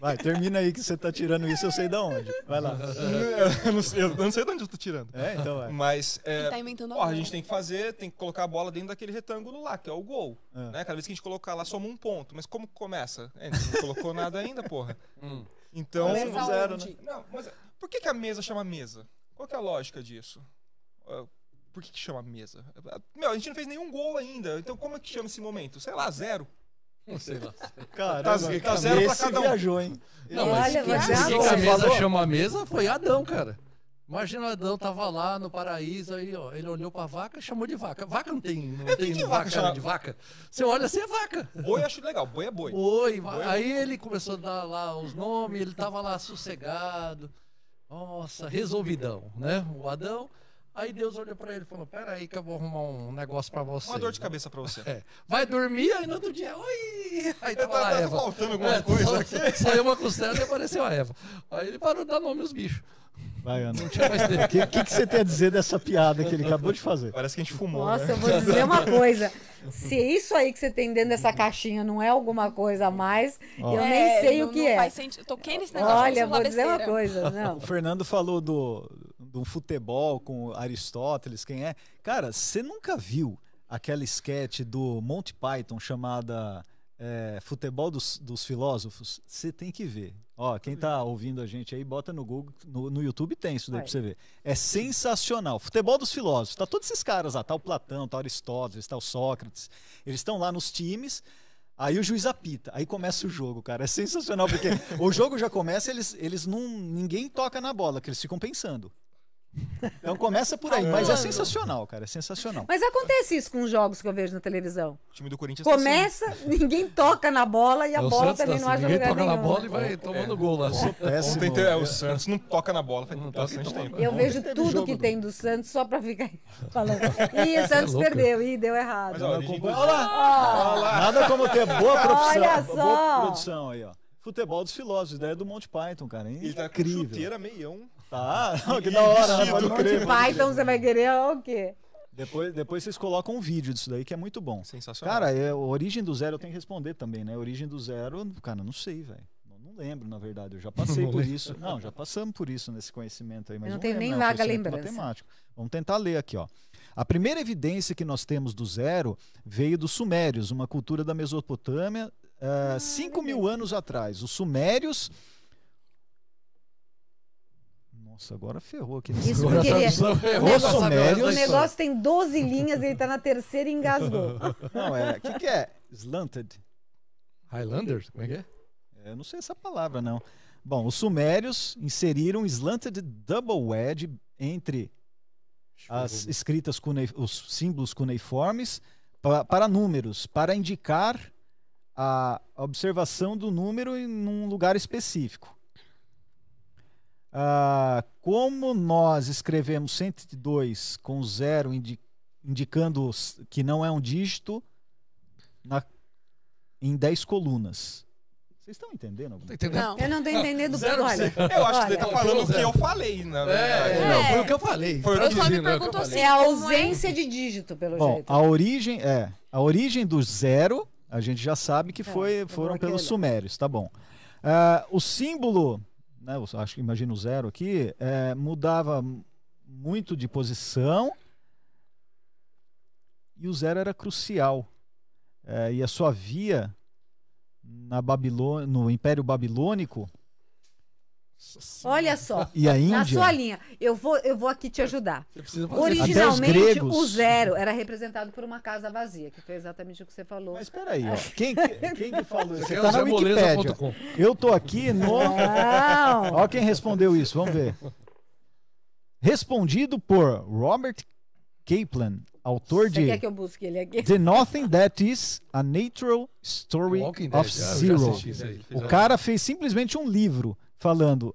vai, termina aí que você tá tirando isso, eu sei da onde. Vai lá. eu, não sei, eu não sei de onde eu tô tirando. É, então vai. Mas é, Ele tá inventando Ó, a gente tem que fazer, tem que colocar a bola dentro daquele retângulo lá, que é o gol. É. Né? Cada vez que a gente colocar lá, soma um ponto. Mas como que começa? É, não colocou nada ainda, porra. Hum. Então. Mesa um zero, onde? Não, mas por que, que a mesa chama mesa? Qual que é a lógica disso? Ah, Por que, que chama mesa? Meu, a gente não fez nenhum gol ainda. Então como é que chama esse momento? Sei lá, zero. Não sei lá. Caramba, Tá- tá zero pra esse cada um. viajou, hein? Não, Olha, mas mas quem é que a mesa Falou? chama a mesa foi Adão, cara. Imagina Adão tava lá no paraíso, aí, ó, ele olhou pra vaca e chamou de vaca. Vaca não tem, não tem que vaca vaca chama- de vaca. Você olha assim, é vaca. Boi eu acho legal, boi é boi. Oi, va- aí ele começou a dar lá os nomes, ele tava lá sossegado. Nossa, resolvidão, né? O Adão. Aí Deus olhou pra ele e falou: Pera aí que eu vou arrumar um negócio pra você. Uma dor de cabeça pra você. É. Vai dormir, aí no outro dia, oi! Aí tava Tá- lá a tá Eva. faltando alguma É, coisa aqui. Saiu uma costela e apareceu a Eva. Aí ele parou de dar nome aos bichos. Vai, Ana. Não tinha mais tempo. O que, que, que você tem a dizer dessa piada que ele acabou de fazer? Parece que a gente fumou. Nossa, né? eu vou dizer uma coisa. Se isso aí que você tem dentro dessa caixinha não é alguma coisa a mais, Ó. eu É, nem sei não- o que não é. Faz sentido. Toquei nesse negócio. Olha, vou dizer uma coisa, não. O Fernando falou do, do futebol com Aristóteles, quem é? Cara, você nunca viu aquela sketch do Monty Python chamada é, Futebol dos, dos Filósofos? Você tem que ver. Ó, quem tá ouvindo a gente aí, bota no Google, no, no YouTube tem isso daí Vai. pra você ver. É sensacional. Futebol dos filósofos. Tá todos esses caras lá, tá o Platão, tá o Aristóteles, tá o Sócrates. Eles estão lá nos times. Aí o juiz apita, aí começa o jogo, cara. É sensacional, porque o jogo já começa, eles, eles não. ninguém toca na bola, que eles ficam pensando. Então começa por aí, mas é sensacional, cara. É sensacional. Mas acontece isso com os jogos que eu vejo na televisão. O time do Corinthians tá assim. Começa, ninguém toca na bola e a É bola Santos também tá não assim, acha Ninguém lugar toca na nenhum. bola e vai tomando gol lá. Ontem tem- é, o Santos não toca na bola faz Não bastante tempo. Eu vejo tudo que do- tem do Santos só pra ficar falando. Ih, o Santos louca. perdeu, ih, deu errado. Mas, Olha lá. Olha lá. Nada como ter boa profissão. Olha boa só. produção aí, ó. Futebol dos filósofos, ideia do Monty Python, cara. É Ele tá com incrível. chuteira meião. Tá, que da hora, né? Pode crer. Python, você vai querer o quê? Depois, depois vocês colocam um vídeo disso daí que é muito bom. Sensacional. Cara, é, a origem do zero eu tenho que responder também, né? A origem do zero, cara, não sei, velho. Não, não lembro, na verdade. Eu já passei Não por isso. Não, já passamos por isso nesse conhecimento aí. Mas Eu não não tenho lembro, nem não, vaga lembrança. matemático. Vamos tentar ler aqui, ó. A primeira evidência que nós temos do zero veio dos Sumérios, uma cultura da Mesopotâmia, Ah, 5 mil anos atrás. Os Sumérios. Nossa, agora ferrou aqui. nesse Isso negócio. porque ele é- Só errou Os pra saber sumérios- O negócio tem 12 linhas, ele tá na terceira e engasgou. Não, é. O que, que é? Slanted. Highlanders? Como é que é? Eu não sei essa palavra, não. Bom, os Sumérios inseriram slanted double wedge entre as escritas os símbolos cuneiformes pa- para números, para indicar a observação do número em um lugar específico. Ah, como nós escrevemos 102 com zero indi- indicando os- que não é um dígito na- em 10 colunas. Vocês estão entendendo? alguma Tá entendendo? Não. Eu não tô entendendo. Zero olha, Eu acho que ele tá olha, falando o que eu falei, na É, não, foi o que eu falei. Foi Eu só me é eu pergunto falei. assim, É a ausência de dígito, pelo Bom, jeito. a origem é a origem do zero. A gente já sabe que foi, eu foram pelos sumérios, tá bom? Ah, o símbolo, né, eu acho que imagina o zero aqui, é, mudava muito de posição e o zero era crucial. É, e a sua via na Babilô no Império Babilônico Olha só. e a Na Índia. sua linha, eu vou, eu vou aqui te ajudar. Originalmente, o zero era representado por uma casa vazia, que foi exatamente o que você falou. Mas espera aí, ó. Quem, que- quem que falou isso? Você tá na Wikipédia. Eu tô aqui no Não! Ó quem respondeu isso, vamos ver. Respondido por Robert Kaplan, autor Você de quer que eu busque ele aqui? The Nothing That Is a Natural Story of já- já Zero. assisti isso aí. O cara fez simplesmente um livro falando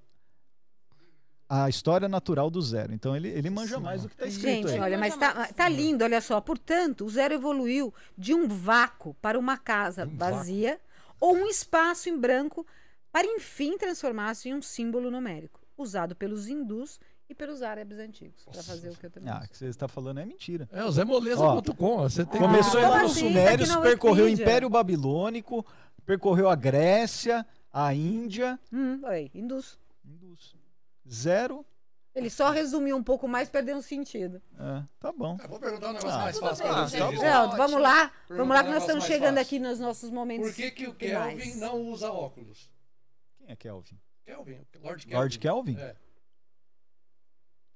a história natural do zero. Então ele, ele manja mais do que está escrito Gente, aí. olha, mas tá, tá lindo, olha só. Portanto, o zero evoluiu de um vácuo para uma casa Um vazia ou um espaço em branco para enfim transformar-se em um símbolo numérico, usado pelos hindus e pelos árabes antigos, para fazer o que eu também Ah, o que você está falando é mentira. É, o Zemoleza.com. Você tem Começou Ah, lá como nos assim? Sumérios, percorreu o. Império Babilônico, percorreu a Grécia, a Índia. Hum, oi, hindus. Indus. Zero. Ele só resumiu um pouco mais, perdeu um sentido. É, tá bom. Vou perguntar um negócio Ah, mais tudo fácil tá vocês. bom. Pronto, vamos lá. Vamos lá que um nós estamos chegando fácil. aqui nos nossos momentos. Por que, que o finais. Kelvin não usa óculos? Quem é Kelvin? Kelvin, Lord Kelvin. Lord Kelvin? É.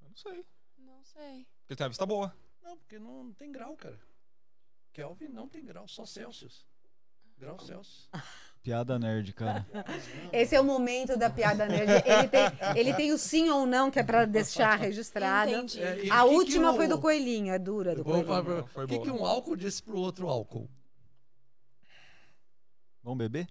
Eu não sei. Não sei. Ele tem a vista boa. Não, porque não tem grau, cara. Kelvin não tem grau, só Celsius. Grau Celsius. Piada nerd, cara. Esse é o momento da piada nerd. Ele tem, ele tem o sim ou não, que é para deixar registrado. Entendi. É, e A que que última o- foi do coelhinho, é dura do coelhinho. pra- O que, que um álcool disse pro outro álcool? Vamos beber?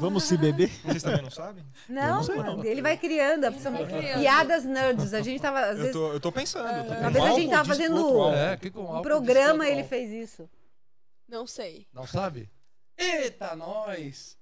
Vamos se beber? Vocês também não sabem? Não, não sei, não. mano, ele vai criando. São vai criando. piadas nerds. A gente tava, às Eu vezes, tô, eu tô pensando. eu tô- um vez a gente tava fazendo-. É, o que, que um programa ele fez isso. Não sei. Não sabe? Eita, nós!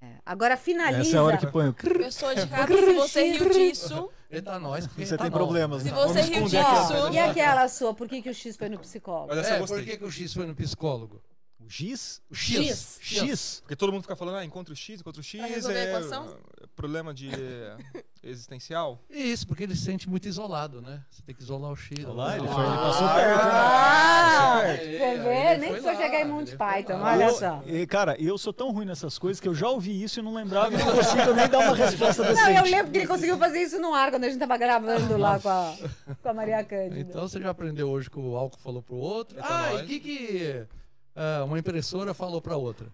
É, Agora finaliza. Essa é a hora que põe o crrr. Pessoa de casa, se você riu disso, Eita, nós. porque Você tá tem nós. problemas, se né? você riu disso, E aquela sua, por que, que o X foi no psicólogo? É, por que, que o X foi no psicólogo? O X? O X. X. Porque todo mundo fica falando, ah, encontra o X, encontra o X, Pra resolver a é, equação? é problema de existencial. Isso, porque ele se sente muito isolado, né? Você tem que isolar o X. Olha lá, ele, Ah, foi, ele passou perto. né? Ah, é, você vê? Nem lá, chegar em Monty Python, olha Eu- só. e, cara, eu sou tão ruim nessas coisas que eu já ouvi isso e não lembrava e não consigo nem dar uma resposta Não, eu lembro que ele conseguiu fazer isso no ar quando a gente tava gravando lá com a, com a Maria Cândida. Então você já aprendeu hoje que o álcool falou pro outro. Então ah, e o que, que ah, uma impressora falou pra outra?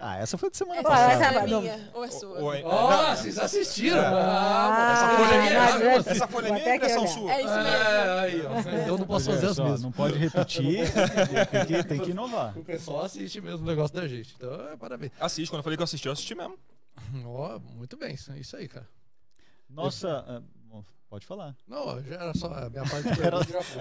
Ah, essa foi de semana essa passada. essa- é minha ou é sua? Ou é- Ó, não, vocês assistiram? Ah, essa folha aí é não adianta. você- Essa folha é minha que impressão olhar. sua. É isso mesmo. É, aí, ó. Eu não posso fazer as mesmas. Não pode repetir, tem que, tem que inovar. O pessoal assiste mesmo o negócio da gente. Então, é, parabéns. Assiste, quando eu falei que eu assisti, eu assisti mesmo. Ó, muito bem, isso isso aí, cara. Nossa, ah, Pode falar. Não, já era só a minha parte. Era-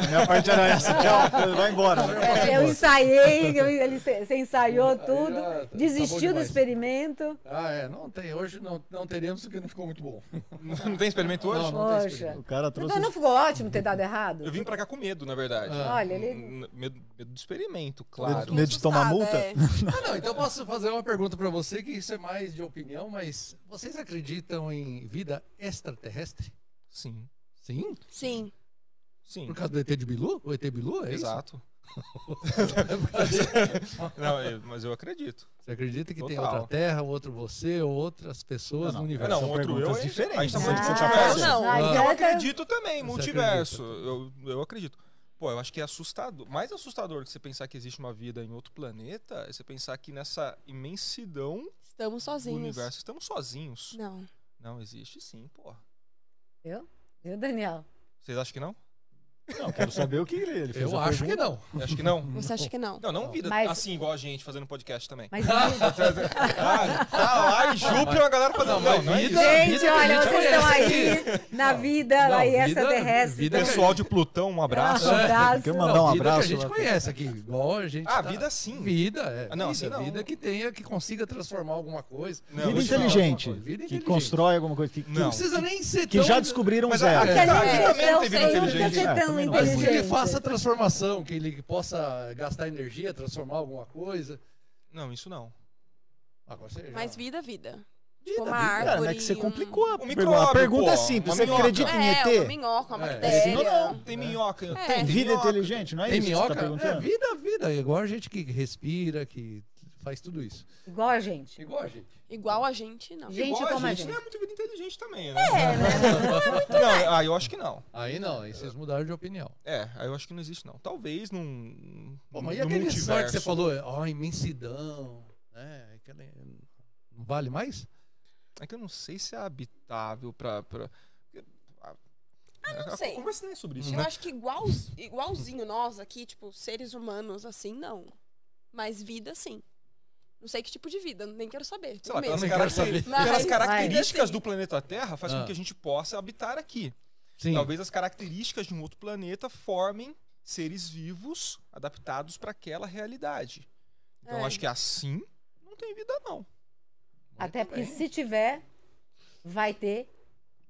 minha parte era essa. Tchau, vai embora. né? É, eu ensaiei, eu- ele, você ensaiou tudo, já tá bom desistiu do demais. experimento. Ah, é, não tem. Hoje não, não teremos porque não ficou muito bom. Não tem experimento hoje? Não, não tem Poxa. experimento. O cara trouxe. Então não ficou ótimo ter dado errado? Eu vim pra cá com medo, na verdade. Ah. Olha, ele. Medo, medo do experimento, claro. Medo, medo de tomar multa? É. Ah, não, então eu posso fazer uma pergunta pra você, que isso é mais de opinião, mas vocês acreditam em vida extraterrestre? Sim, Sim? Sim. sim. Por causa do ET de Bilu? O ET Bilu, é Exato. isso? Não, eu- mas eu acredito. Você acredita que tem Total. outra Terra, outro você, ou outras pessoas Não, não. no universo? Não, são outro eu. gente- diferentes. A gente tá falando de Ah, multiverso. não. Não Eu adianta- acredito também, Você multiverso. Eu, eu acredito. Pô, eu acho que é assustador. Mais assustador que você pensar que existe uma vida em outro planeta é você pensar que nessa imensidão Estamos do sozinhos. universo estamos sozinhos. Não. Não, existe sim, pô. Viu? Viu, Daniel? Vocês acham que não? Não, quero saber o que ele, ele fez. Eu acho que não. Eu acho que não. Você acha que não? Não, não vida Mas- assim, igual a gente fazendo podcast também. Mas Ah, tá lá em Júpiter a galera falando. Não, não, é vida- isso. Gente, vida que a olha, gente vocês estão conhece aí na vida Não, aí vida- extraterrestre. vida- Pessoal de Plutão, um abraço. Um abraço. Quer mandar Não, um vida abraço que a gente lá. conhece aqui, igual a gente. Ah, tá- vida sim. Vida, é. Ah, não, vida, assim não. vida que tenha, que consiga transformar alguma coisa. Não, Vida isso não. inteligente. Vida Que inteligente. constrói alguma coisa. Que, que- Não Não. precisa nem ser que tão- já descobriram Mas zero. a- Porque É, tá, aqui também não tem vida não inteligente. É, também não. Mas que ele faça a transformação, que ele possa gastar energia, transformar alguma coisa. Não, isso não. Agora você já- Mas vida, vida. Vida, Tipo uma vida. árvore. Cara, não é que você um- complicou a Um pergunta. micróbio, A pergunta é simples. Você minhoca. acredita em É, uma ET? minhoca, uma É, bactéria. Não, não, tem minhoca. É. Tem, Vida minhoca. inteligente, não é Tem isso que você minhoca? tá é vida, vida. É igual a gente que respira, que faz tudo isso. Igual a gente. Igual a gente. Igual a gente, não. Gente Igual como a a gente, não é muito vida inteligente também, né? É, né? Não, ah, eu acho que não. Aí não, aí vocês mudaram de opinião. É, aí eu acho que não existe, não. Talvez num. Pô, mas e aquele sonho que você falou? Ó, imensidão. né? Aquele- Não vale mais? É que eu não sei se é habitável pra. pra... Ah, não sei. Conversa nem sobre isso, Eu né? acho que igual, igualzinho nós aqui, tipo, seres humanos, assim, não. Mas vida, sim. Não sei que tipo de vida, nem quero saber. Sei lá, pelas, quero saber. Mas- pelas características Vai. do planeta Terra, faz com Ah. que a gente possa habitar aqui. Sim. Talvez as características de um outro planeta formem seres vivos adaptados para aquela realidade. Então, É. acho que assim não tem vida, não. Até porque se tiver, vai ter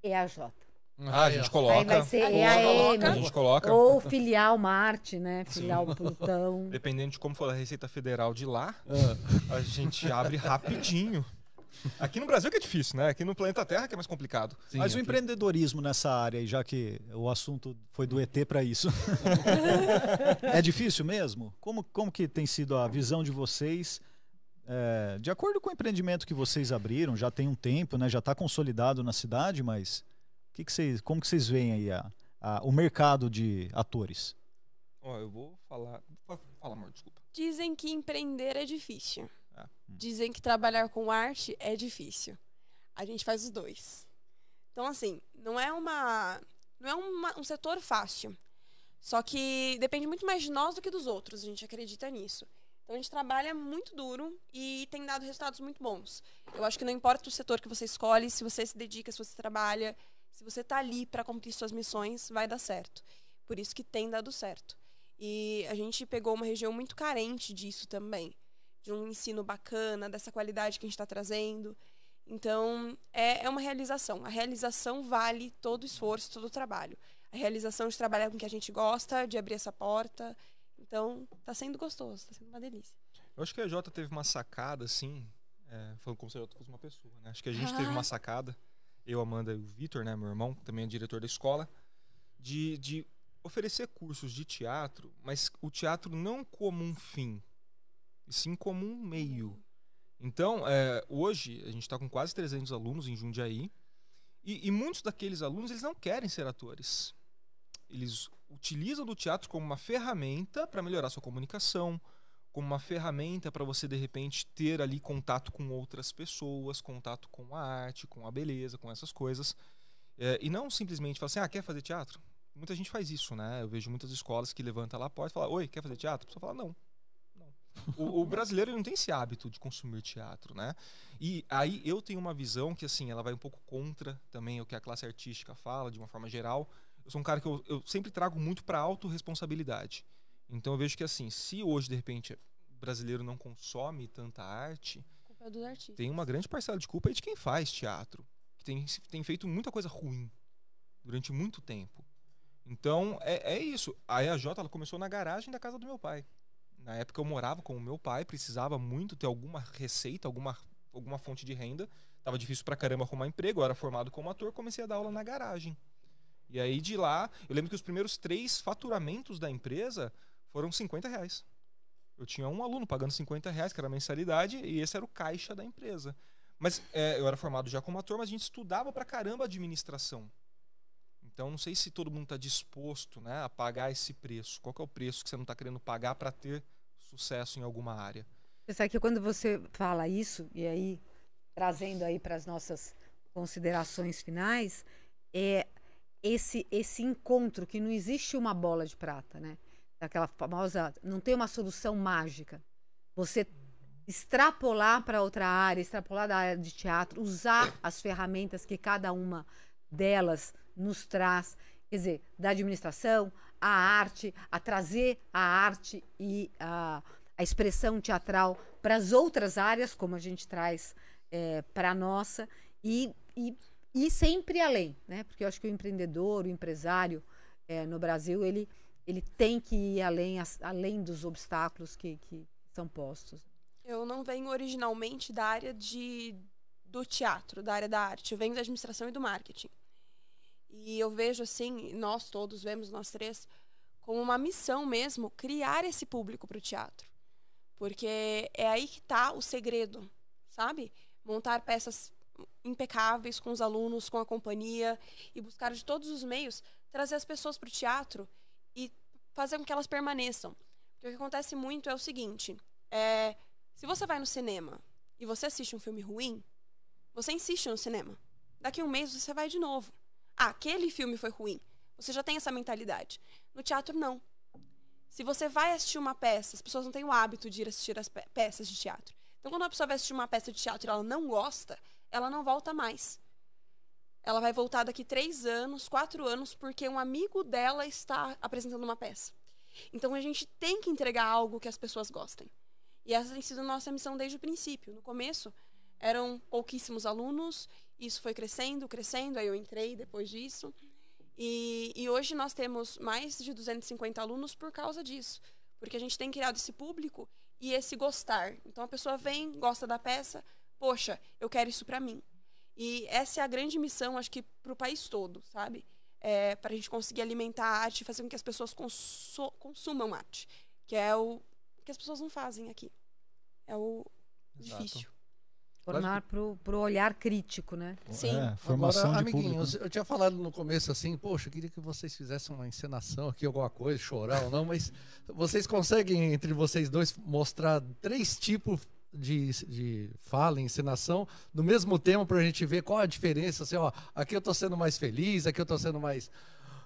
EAJ. Ah, a gente Aí coloca. vai ser Aí EAM. A gente coloca. Ou filial Marte, né? Filial Plutão. Dependendo de como for a Receita Federal de lá, Ah. a gente abre rapidinho. Aqui no Brasil que é difícil, né? Aqui no planeta Terra que é mais complicado. Sim, Mas o aqui. empreendedorismo nessa área, aí, já que o assunto foi do ET para isso, é difícil mesmo? Como, como que tem sido a visão de vocês? é, de acordo com o empreendimento que vocês abriram, já tem um tempo, né? Já está consolidado na cidade, mas que que vocês, como que vocês veem aí a- a- o mercado de atores? Ó, eu vou falar. Fala, fala, amor, desculpa. Dizem que empreender é difícil. Ah. Dizem que trabalhar com arte é difícil. A gente faz os dois. Então, assim, não é uma. Não é uma- um setor fácil. Só que depende muito mais de nós do que dos outros. A gente acredita nisso. Então a gente trabalha muito duro e tem dado resultados muito bons. Eu acho que não importa o setor que você escolhe, se você se dedica, se você trabalha, se você tá ali para cumprir suas missões, vai dar certo. Por isso que tem dado certo. E a gente pegou uma região muito carente disso também, de um ensino bacana, dessa qualidade que a gente está trazendo. Então, é, é uma realização. A realização vale todo o esforço, todo o trabalho. A realização de trabalhar com o que a gente gosta, de abrir essa porta. Então, tá sendo gostoso, tá sendo uma delícia. Eu acho que a Jota teve uma sacada, assim. É, falando como se a Jota fosse uma pessoa, né? Acho que a gente teve uma sacada, eu, Amanda e o Vitor, né, meu irmão, que também é diretor da escola, de, de oferecer cursos de teatro, mas o teatro não como um fim, e sim como um meio. Então, é, hoje, a gente está com quase 300 alunos em Jundiaí, e, e muitos daqueles alunos, eles não querem ser atores. Eles utilizam do teatro como uma ferramenta para melhorar sua comunicação, como uma ferramenta para você de repente ter ali contato com outras pessoas, contato com a arte, com a beleza, com essas coisas. É, e não simplesmente falar assim, ah, quer fazer teatro? Muita gente faz isso, né? Eu vejo muitas escolas que levantam lá a porta e falam, oi, quer fazer teatro? A pessoa fala, não. não. O, o brasileiro não tem esse hábito de consumir teatro, né? E aí eu tenho uma visão que, assim, ela vai um pouco contra também o que a classe artística fala, de uma forma geral. Eu sou um cara que eu, eu sempre trago muito para autorresponsabilidade. Então eu vejo que, assim, se hoje, de repente, o brasileiro não consome tanta arte, é dos artistas. tem uma grande parcela de culpa aí de quem faz teatro, que tem, tem feito muita coisa ruim durante muito tempo. Então, é, é isso. A EAJ ela começou na garagem da casa do meu pai. Na época eu morava com o meu pai, precisava muito ter alguma receita, alguma, alguma fonte de renda. Tava difícil pra caramba arrumar emprego, eu era formado como ator, comecei a dar aula na garagem. E aí de lá, eu lembro que os primeiros três faturamentos da empresa foram 50 reais. Eu tinha um aluno pagando 50 reais, que era a mensalidade, e esse era o caixa da empresa. Mas é, eu era formado já como ator, mas a gente estudava pra caramba administração. Então não sei se todo mundo está disposto né, a pagar esse preço. Qual é o preço que você não está querendo pagar para ter sucesso em alguma área? Você que quando você fala isso, e aí trazendo aí para as nossas considerações finais, é esse, esse encontro que não existe uma bola de prata, né? Aquela famosa, não tem uma solução mágica. Você extrapolar para outra área, extrapolar da área de teatro, usar as ferramentas que cada uma delas nos traz, quer dizer, da administração, a arte, a trazer a arte e a, a expressão teatral para as outras áreas, como a gente traz é, para a nossa, e, e, e sempre além, né? Porque eu acho que o empreendedor, o empresário é, no Brasil, ele, ele tem que ir além, além dos obstáculos que, que são postos. Eu não venho originalmente da área de, do teatro, da área da arte. Eu venho da administração e do marketing. E eu vejo assim, nós todos vemos, nós três, como uma missão mesmo, criar esse público para o teatro. Porque é aí que está o segredo, sabe? Montar peças impecáveis com os alunos, com a companhia e buscar de todos os meios trazer as pessoas para o teatro e fazer com que elas permaneçam. Porque o que acontece muito é o seguinte: é, se você vai no cinema e você assiste um filme ruim, você insiste no cinema. Daqui a um mês você vai de novo. Ah, aquele filme foi ruim. Você já tem essa mentalidade. No teatro, não. Se você vai assistir uma peça, as pessoas não têm o hábito de ir assistir as pe- peças de teatro. Então, quando uma pessoa vai assistir uma peça de teatro e ela não gosta, ela não volta mais. Ela vai voltar daqui três anos, quatro anos, porque um amigo dela está apresentando uma peça. Então, a gente tem que entregar algo que as pessoas gostem. E essa tem sido a nossa missão desde o princípio. No começo, eram pouquíssimos alunos, isso foi crescendo, crescendo, aí eu entrei depois disso. E, e hoje nós temos mais de 250 alunos por causa disso. Porque a gente tem criado esse público e esse gostar. Então a pessoa vem, gosta da peça, poxa, eu quero isso pra mim. E essa é a grande missão, acho que pro país todo, sabe? É, para a gente conseguir alimentar a arte e fazer com que as pessoas consu- consumam arte. Que é o que as pessoas não fazem aqui. É o Exato. difícil. Formar pro, pro olhar crítico, né? Sim. É, formação Agora, de amiguinhos, público. eu tinha falado no começo assim, poxa, eu queria que vocês fizessem uma encenação aqui, alguma coisa, chorar ou não, mas vocês conseguem, entre vocês dois, mostrar três tipos de, de fala, encenação, no mesmo tema, pra gente ver qual a diferença, assim, ó, aqui eu tô sendo mais feliz, aqui eu tô sendo mais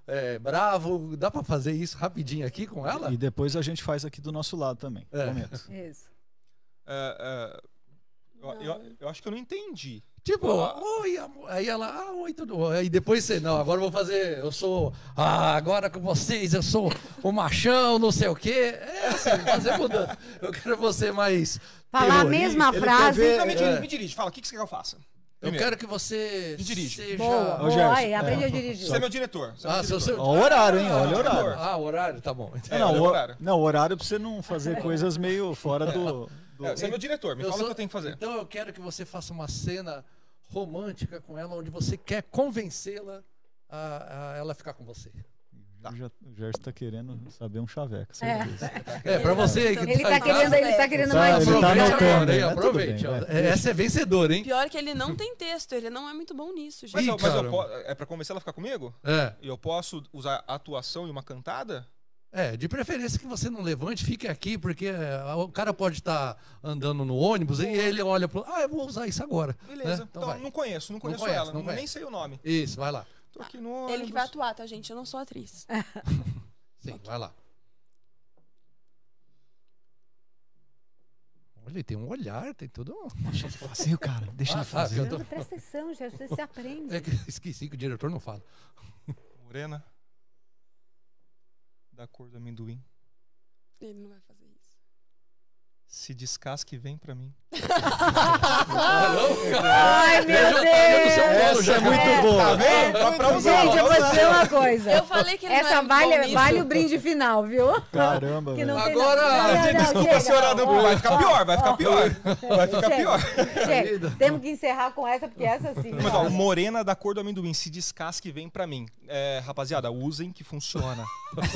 é, bravo, dá pra fazer isso rapidinho aqui com ela? E depois a gente faz aqui do nosso lado também. É. Prometo. Isso. É, é, eu, eu- eu acho que eu não entendi. Tipo, oi, amor. Aí ela, ah, oi, tudo bom. Aí depois você, não, agora eu vou fazer, eu sou, ah, agora com vocês, eu sou o machão, não sei o quê. É assim, fazer mudança. Eu quero você mais. Falar a mesma ele frase. ver- Não, me, É. dirige, me dirige, fala, o que, que você quer que eu faça? Eu Primeiro. quero que você Me dirige. seja... Boa, Ô, boa. Aí, aprende é. a dirigir. Você é meu diretor. Você é meu Ah, diretor. seu... O horário, hein? Olha o horário. Ah, o horário, tá bom. É, não, o o, horário. não, o horário pra você não fazer coisas meio fora do. do- É, você é meu diretor, me Eu fala sou- o que eu tenho que fazer. Então eu quero que você faça uma cena romântica com ela, onde você quer convencê-la a, a ela ficar com você. Tá. O Já- O Gerson tá querendo saber um chaveco. É. É, pra você aí que Ele tá tá querendo, casa, ele tá querendo Tá, mais ele tá anotando. aí, né? Aproveite. bem, ó. Essa é vencedora, hein? Pior que ele não tem texto, ele não é muito bom nisso, Mas, gente. eu, mas eu caramba. po- é pra convencer ela a ficar comigo? É. E eu posso usar atuação e uma cantada? É, de preferência que você não levante, fique aqui, porque é, o cara pode estar andando no ônibus e ele olha pro. Ah, eu vou usar isso agora. Beleza. né? Então Então, não conheço, não conheço conhece, ela, não nem sei o nome. Isso, vai lá. Tô aqui no ônibus. Ele que vai atuar, tá, gente? Eu não sou atriz. Sim, vai lá. ele tem um olhar, tem tudo. Deixa ele fazer, cara. Deixa ele Ah, fazer. eu tô- Não, presta atenção, já você se aprende. É que esqueci que o diretor não fala. Morena. Da cor do amendoim. Ele não vai fazer. Se descasca e vem pra mim. Ai, meu Deus! Essa já. é muito boa. Tá vendo? Dá pra usar. Gente, eu vou dizer uma coisa. Eu falei que ele Essa é vale, vale o brinde final, viu? Caramba, Que não Agora, nada- não, não, Desculpa, chega, senhora, não, ó, vai ficar ó, pior, vai ficar ó, pior. Vai ficar pior. chega. Temos que encerrar com essa, porque essa sim. Mas ó, morena da cor do amendoim, se descasca e vem pra mim. É, rapaziada, usem que funciona.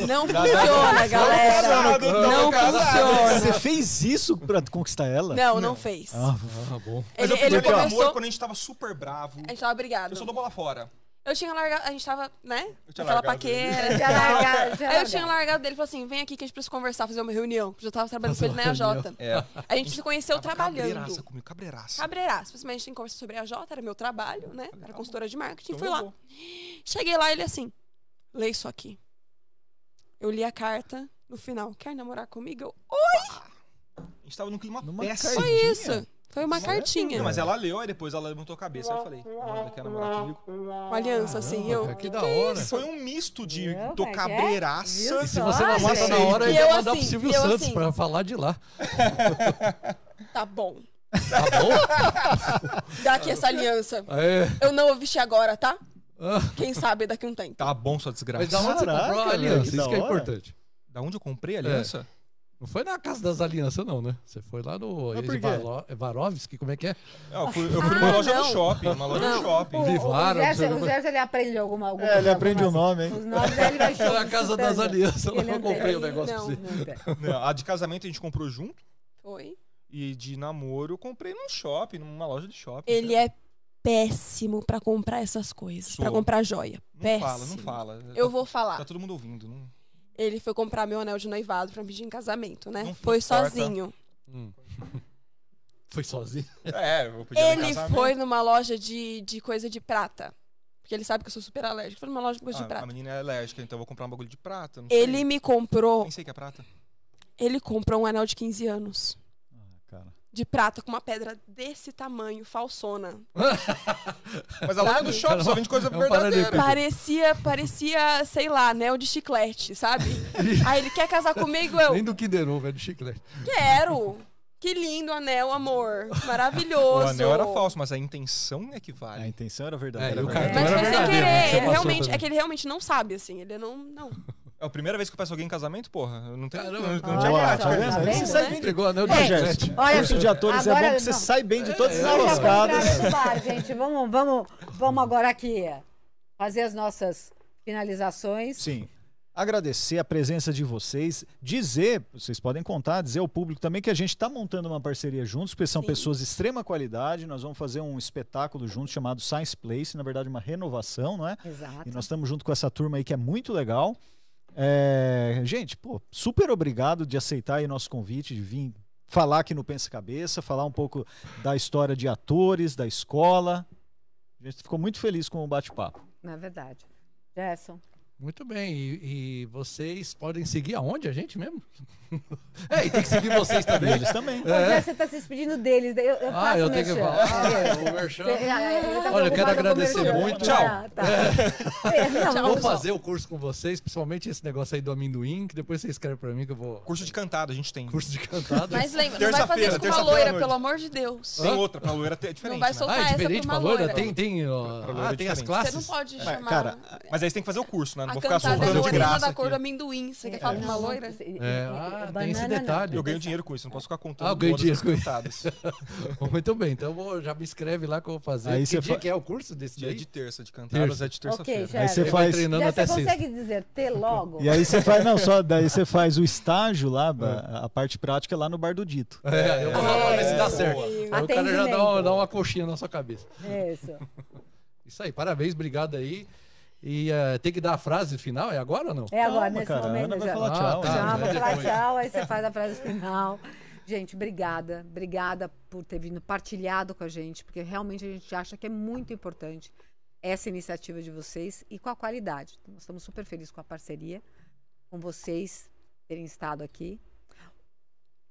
Não funciona, galera. Não funciona. Você fez isso pra conquistar ela? Não, não fez. Ah, Ah, bom. Mas Ele, eu ele pedi pelo amor começou. quando a gente tava super bravo. A gente tava brigado. Eu só dou bola fora. Eu tinha largado. A gente tava, né? Eu tinha Aquela largado paquera. Já larga- já Aí eu tinha larga. largado dele e falou assim: vem aqui que a gente precisa conversar, fazer uma reunião. Eu já tava trabalhando com ele na EAJ. É. A gente se conheceu Tava trabalhando. Cabreiraça comigo, cabreiraça. Cabreiraço. Mas a gente tem que conversar sobre a AJ, era meu trabalho, né? Era consultora de marketing. Então Fui eu lá. vou. Cheguei lá, ele assim: lê isso aqui. Eu li a carta. No final, quer namorar comigo? Eu, A gente tava num clima Numa péssimo. foi isso. Foi uma cartinha. Não, mas ela leu, aí depois ela levantou a cabeça. Aí eu falei, Amanda, quer namorar comigo? Uma aliança, assim. Eu, Cara, que da hora. Foi um misto de Viu, tô é que é? E se você não gente? mata na hora, E ele eu vai mandar pro assim, Silvio e eu Santos assim. pra falar de lá. tá bom. Tá bom? Dá aqui essa aliança. É. Eu não vou vestir agora, tá? Ah, Quem sabe daqui um tempo. Tá bom, sua Mas desgraça. da onde você comprou a aliança? que Isso que é importante. Da onde eu comprei a aliança? Não foi na casa das alianças, não, né? Você foi lá no Evarovski, como é que é? É, eu fui, eu fui numa Ah, loja não. no shopping, uma loja no Não. shopping. O, o, Vivara, Gerson, você- o Gerson, ele aprende alguma, alguma É, ele aprende o algumas- nome, hein? Os nomes aí ele vai Foi na casa das alianças, eu não comprei o negócio Não. pra você. Não. Não, a de casamento a gente comprou junto. Foi. E de namoro eu comprei num shopping, numa loja de shopping. Ele é péssimo pra comprar essas coisas, Sou. pra comprar joia. Não péssimo. fala, não fala. Eu Tá- vou falar. Tá todo mundo ouvindo. Não... Ele foi comprar meu anel de noivado pra me pedir em casamento, né? Não foi importa. sozinho. Hum. Foi sozinho. É, eu vou pedir em Ele casamento. foi numa loja de, de coisa de prata. Porque ele sabe que eu sou super alérgica. Foi numa loja de coisa Ah, de prata. a menina é alérgica, então eu vou comprar um bagulho de prata. Não sei. Ele me comprou. Nem sei que é prata. Ele comprou um anel de 15 anos. De prata, com uma pedra desse tamanho, falsona. Mas a loja do shopping só vende coisa É um verdadeira. Parecia, parecia, sei lá, anel de chiclete, sabe? Aí ele quer casar comigo, eu Nem do Kinder Ovo, é do chiclete. quero. Que lindo anel, amor. O Maravilhoso. anel era falso, mas a intenção é que A vale. intenção era É, verdadeira. e o era cartão verdade. Mas foi sem né? querer. Você Ele realmente, é que ele realmente não sabe, assim. Ele não. não. É a primeira vez que eu peço alguém em casamento, porra. Eu não tenho. Caramba. não, não tinha prática. tá nisso. vendo? Você sai né? bem o anel de É, gente, olha, curso de atores é agora bom que você não. sai bem de todas as vamos emboscadas. entrar no bar, gente. Vamos, vamos, vamos agora aqui fazer as nossas finalizações. Sim. Agradecer a presença de vocês, dizer, vocês podem contar, dizer ao público também que a gente está montando uma parceria juntos, porque são Sim. pessoas de extrema qualidade. Nós vamos fazer um espetáculo juntos chamado Science Place, na verdade, uma renovação, não é? Exato. E nós estamos junto com essa turma aí que é muito legal. É, gente, pô, super obrigado de aceitar aí nosso convite, de vir falar aqui no Pensa Cabeça, falar um pouco da história de atores, da escola. A gente ficou muito feliz com o bate-papo. Na verdade. Gerson. Muito bem, e, e vocês podem seguir aonde a gente mesmo? é, e tem que seguir vocês também. Eles também. O Gerson está se despedindo deles. Eu, eu faço Ah, eu tenho que falar. O merchan. Você- ah, ele tá Olha, eu quero agradecer muito. Tchau. Ah, tá. É, não, Tchau. Vou fazer o curso com vocês, principalmente esse negócio aí do amendoim, que depois vocês escrevem pra mim que eu vou. Curso de cantada a gente tem. Curso de cantada. Mas lembra, não vai fazer Terça-feira, isso com uma loira, pelo amor de Deus. Tem outra, pra loira é diferente. Não vai né? soltar Ah, é essa diferente pra uma pra loira? loira. Tem, tem, ó, Pra loira ah, é tem as classes? Você não pode chamar cara, Mas aí você tem que fazer o curso, né? Não a vou ficar soltando de graça da cor do amendoim. Você quer falar com uma loira? É, ah, tem esse banana não. detalhe. Eu ganho dinheiro com isso, não posso ficar contando Ah, eu ganho dinheiro as com isso. Muito bem, então vou, já me inscreve lá que eu vou fazer. Aí que dia fa- que é o curso desse Dia daí? de terça, de cantadas Terça. é de terça-feira. Ok, Aí você faz. treinando Já até você sexta. consegue dizer T logo? E aí você faz, não, só daí você faz o estágio lá, a, a parte prática lá no Bar do Dito. É, eu vou lá pra ver se dá certo. Aí o cara já dá uma, dá uma coxinha na sua cabeça. Isso. Isso aí, parabéns, obrigado aí. E eh, tem que dar a frase final, é agora ou não? É agora, Calma, nesse cara, momento. Ana já. falar Ah, tchau. tá. Tchau, já vou falar tchau, aí você faz a frase final. Gente, obrigada. Obrigada por ter vindo partilhado com a gente, porque realmente a gente acha que é muito importante essa iniciativa de vocês e com a qualidade. Então, nós estamos super felizes com a parceria, com vocês terem estado aqui.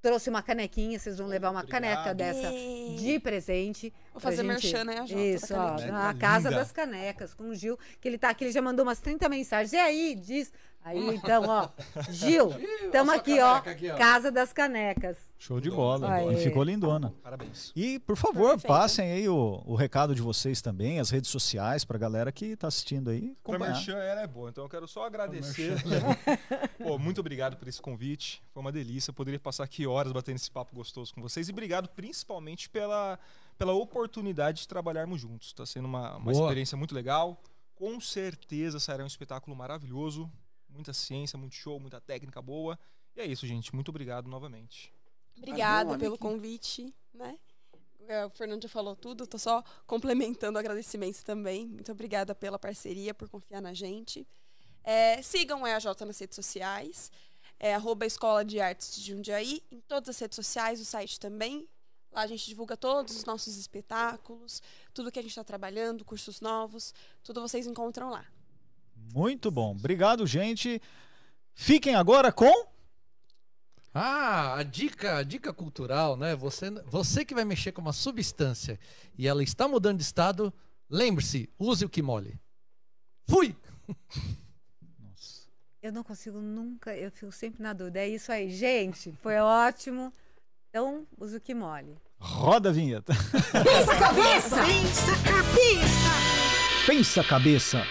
Trouxe uma canequinha, vocês vão levar uma caneca dessa de presente. Vou fazer gente- merchan, né, a Jota, da Isso, ó, na Casa Linda. das Canecas, com o Gil, que ele tá aqui, ele já mandou umas 30 mensagens. E aí, diz. Aí, então, ó, Gil, estamos aqui, ó, aqui, ó. Casa das Canecas. Show de bola. Aê. E ficou lindona. Parabéns. E, por favor, Perfeito. passem aí o, o recado de vocês também, as redes sociais, pra galera que tá assistindo aí. Acompanhar. Ela é boa, então eu quero só agradecer. Pô, muito obrigado por esse convite. Foi uma delícia. Eu poderia passar aqui horas batendo esse papo gostoso com vocês. E obrigado principalmente pela, pela oportunidade de trabalharmos juntos. Está sendo uma, uma Boa. experiência muito legal. Com certeza sairá um espetáculo maravilhoso. Muita ciência, muito show, muita técnica boa. E é isso, gente. Muito obrigado novamente. Obrigada pelo convite, né? É, O Fernando já falou tudo, tô só complementando agradecimentos também. Muito obrigada pela parceria, por confiar na gente. É, sigam o EAJ nas redes sociais, é arroba Escola de Artes de Jundiaí, em todas as redes sociais, o site também. Lá a gente divulga todos os nossos espetáculos, tudo que a gente está trabalhando, cursos novos, tudo vocês encontram lá. Muito bom. Obrigado, gente. Fiquem agora com. Ah, a dica, a dica cultural, né? Você, você que vai mexer com uma substância e ela está mudando de estado, lembre-se, use o que mole. Fui! Eu não consigo nunca, eu fico sempre na dúvida. É isso aí, gente. Foi ótimo. Então, usa o que mole. Roda a vinheta. Pensa cabeça! Pensa cabeça! Pensa cabeça.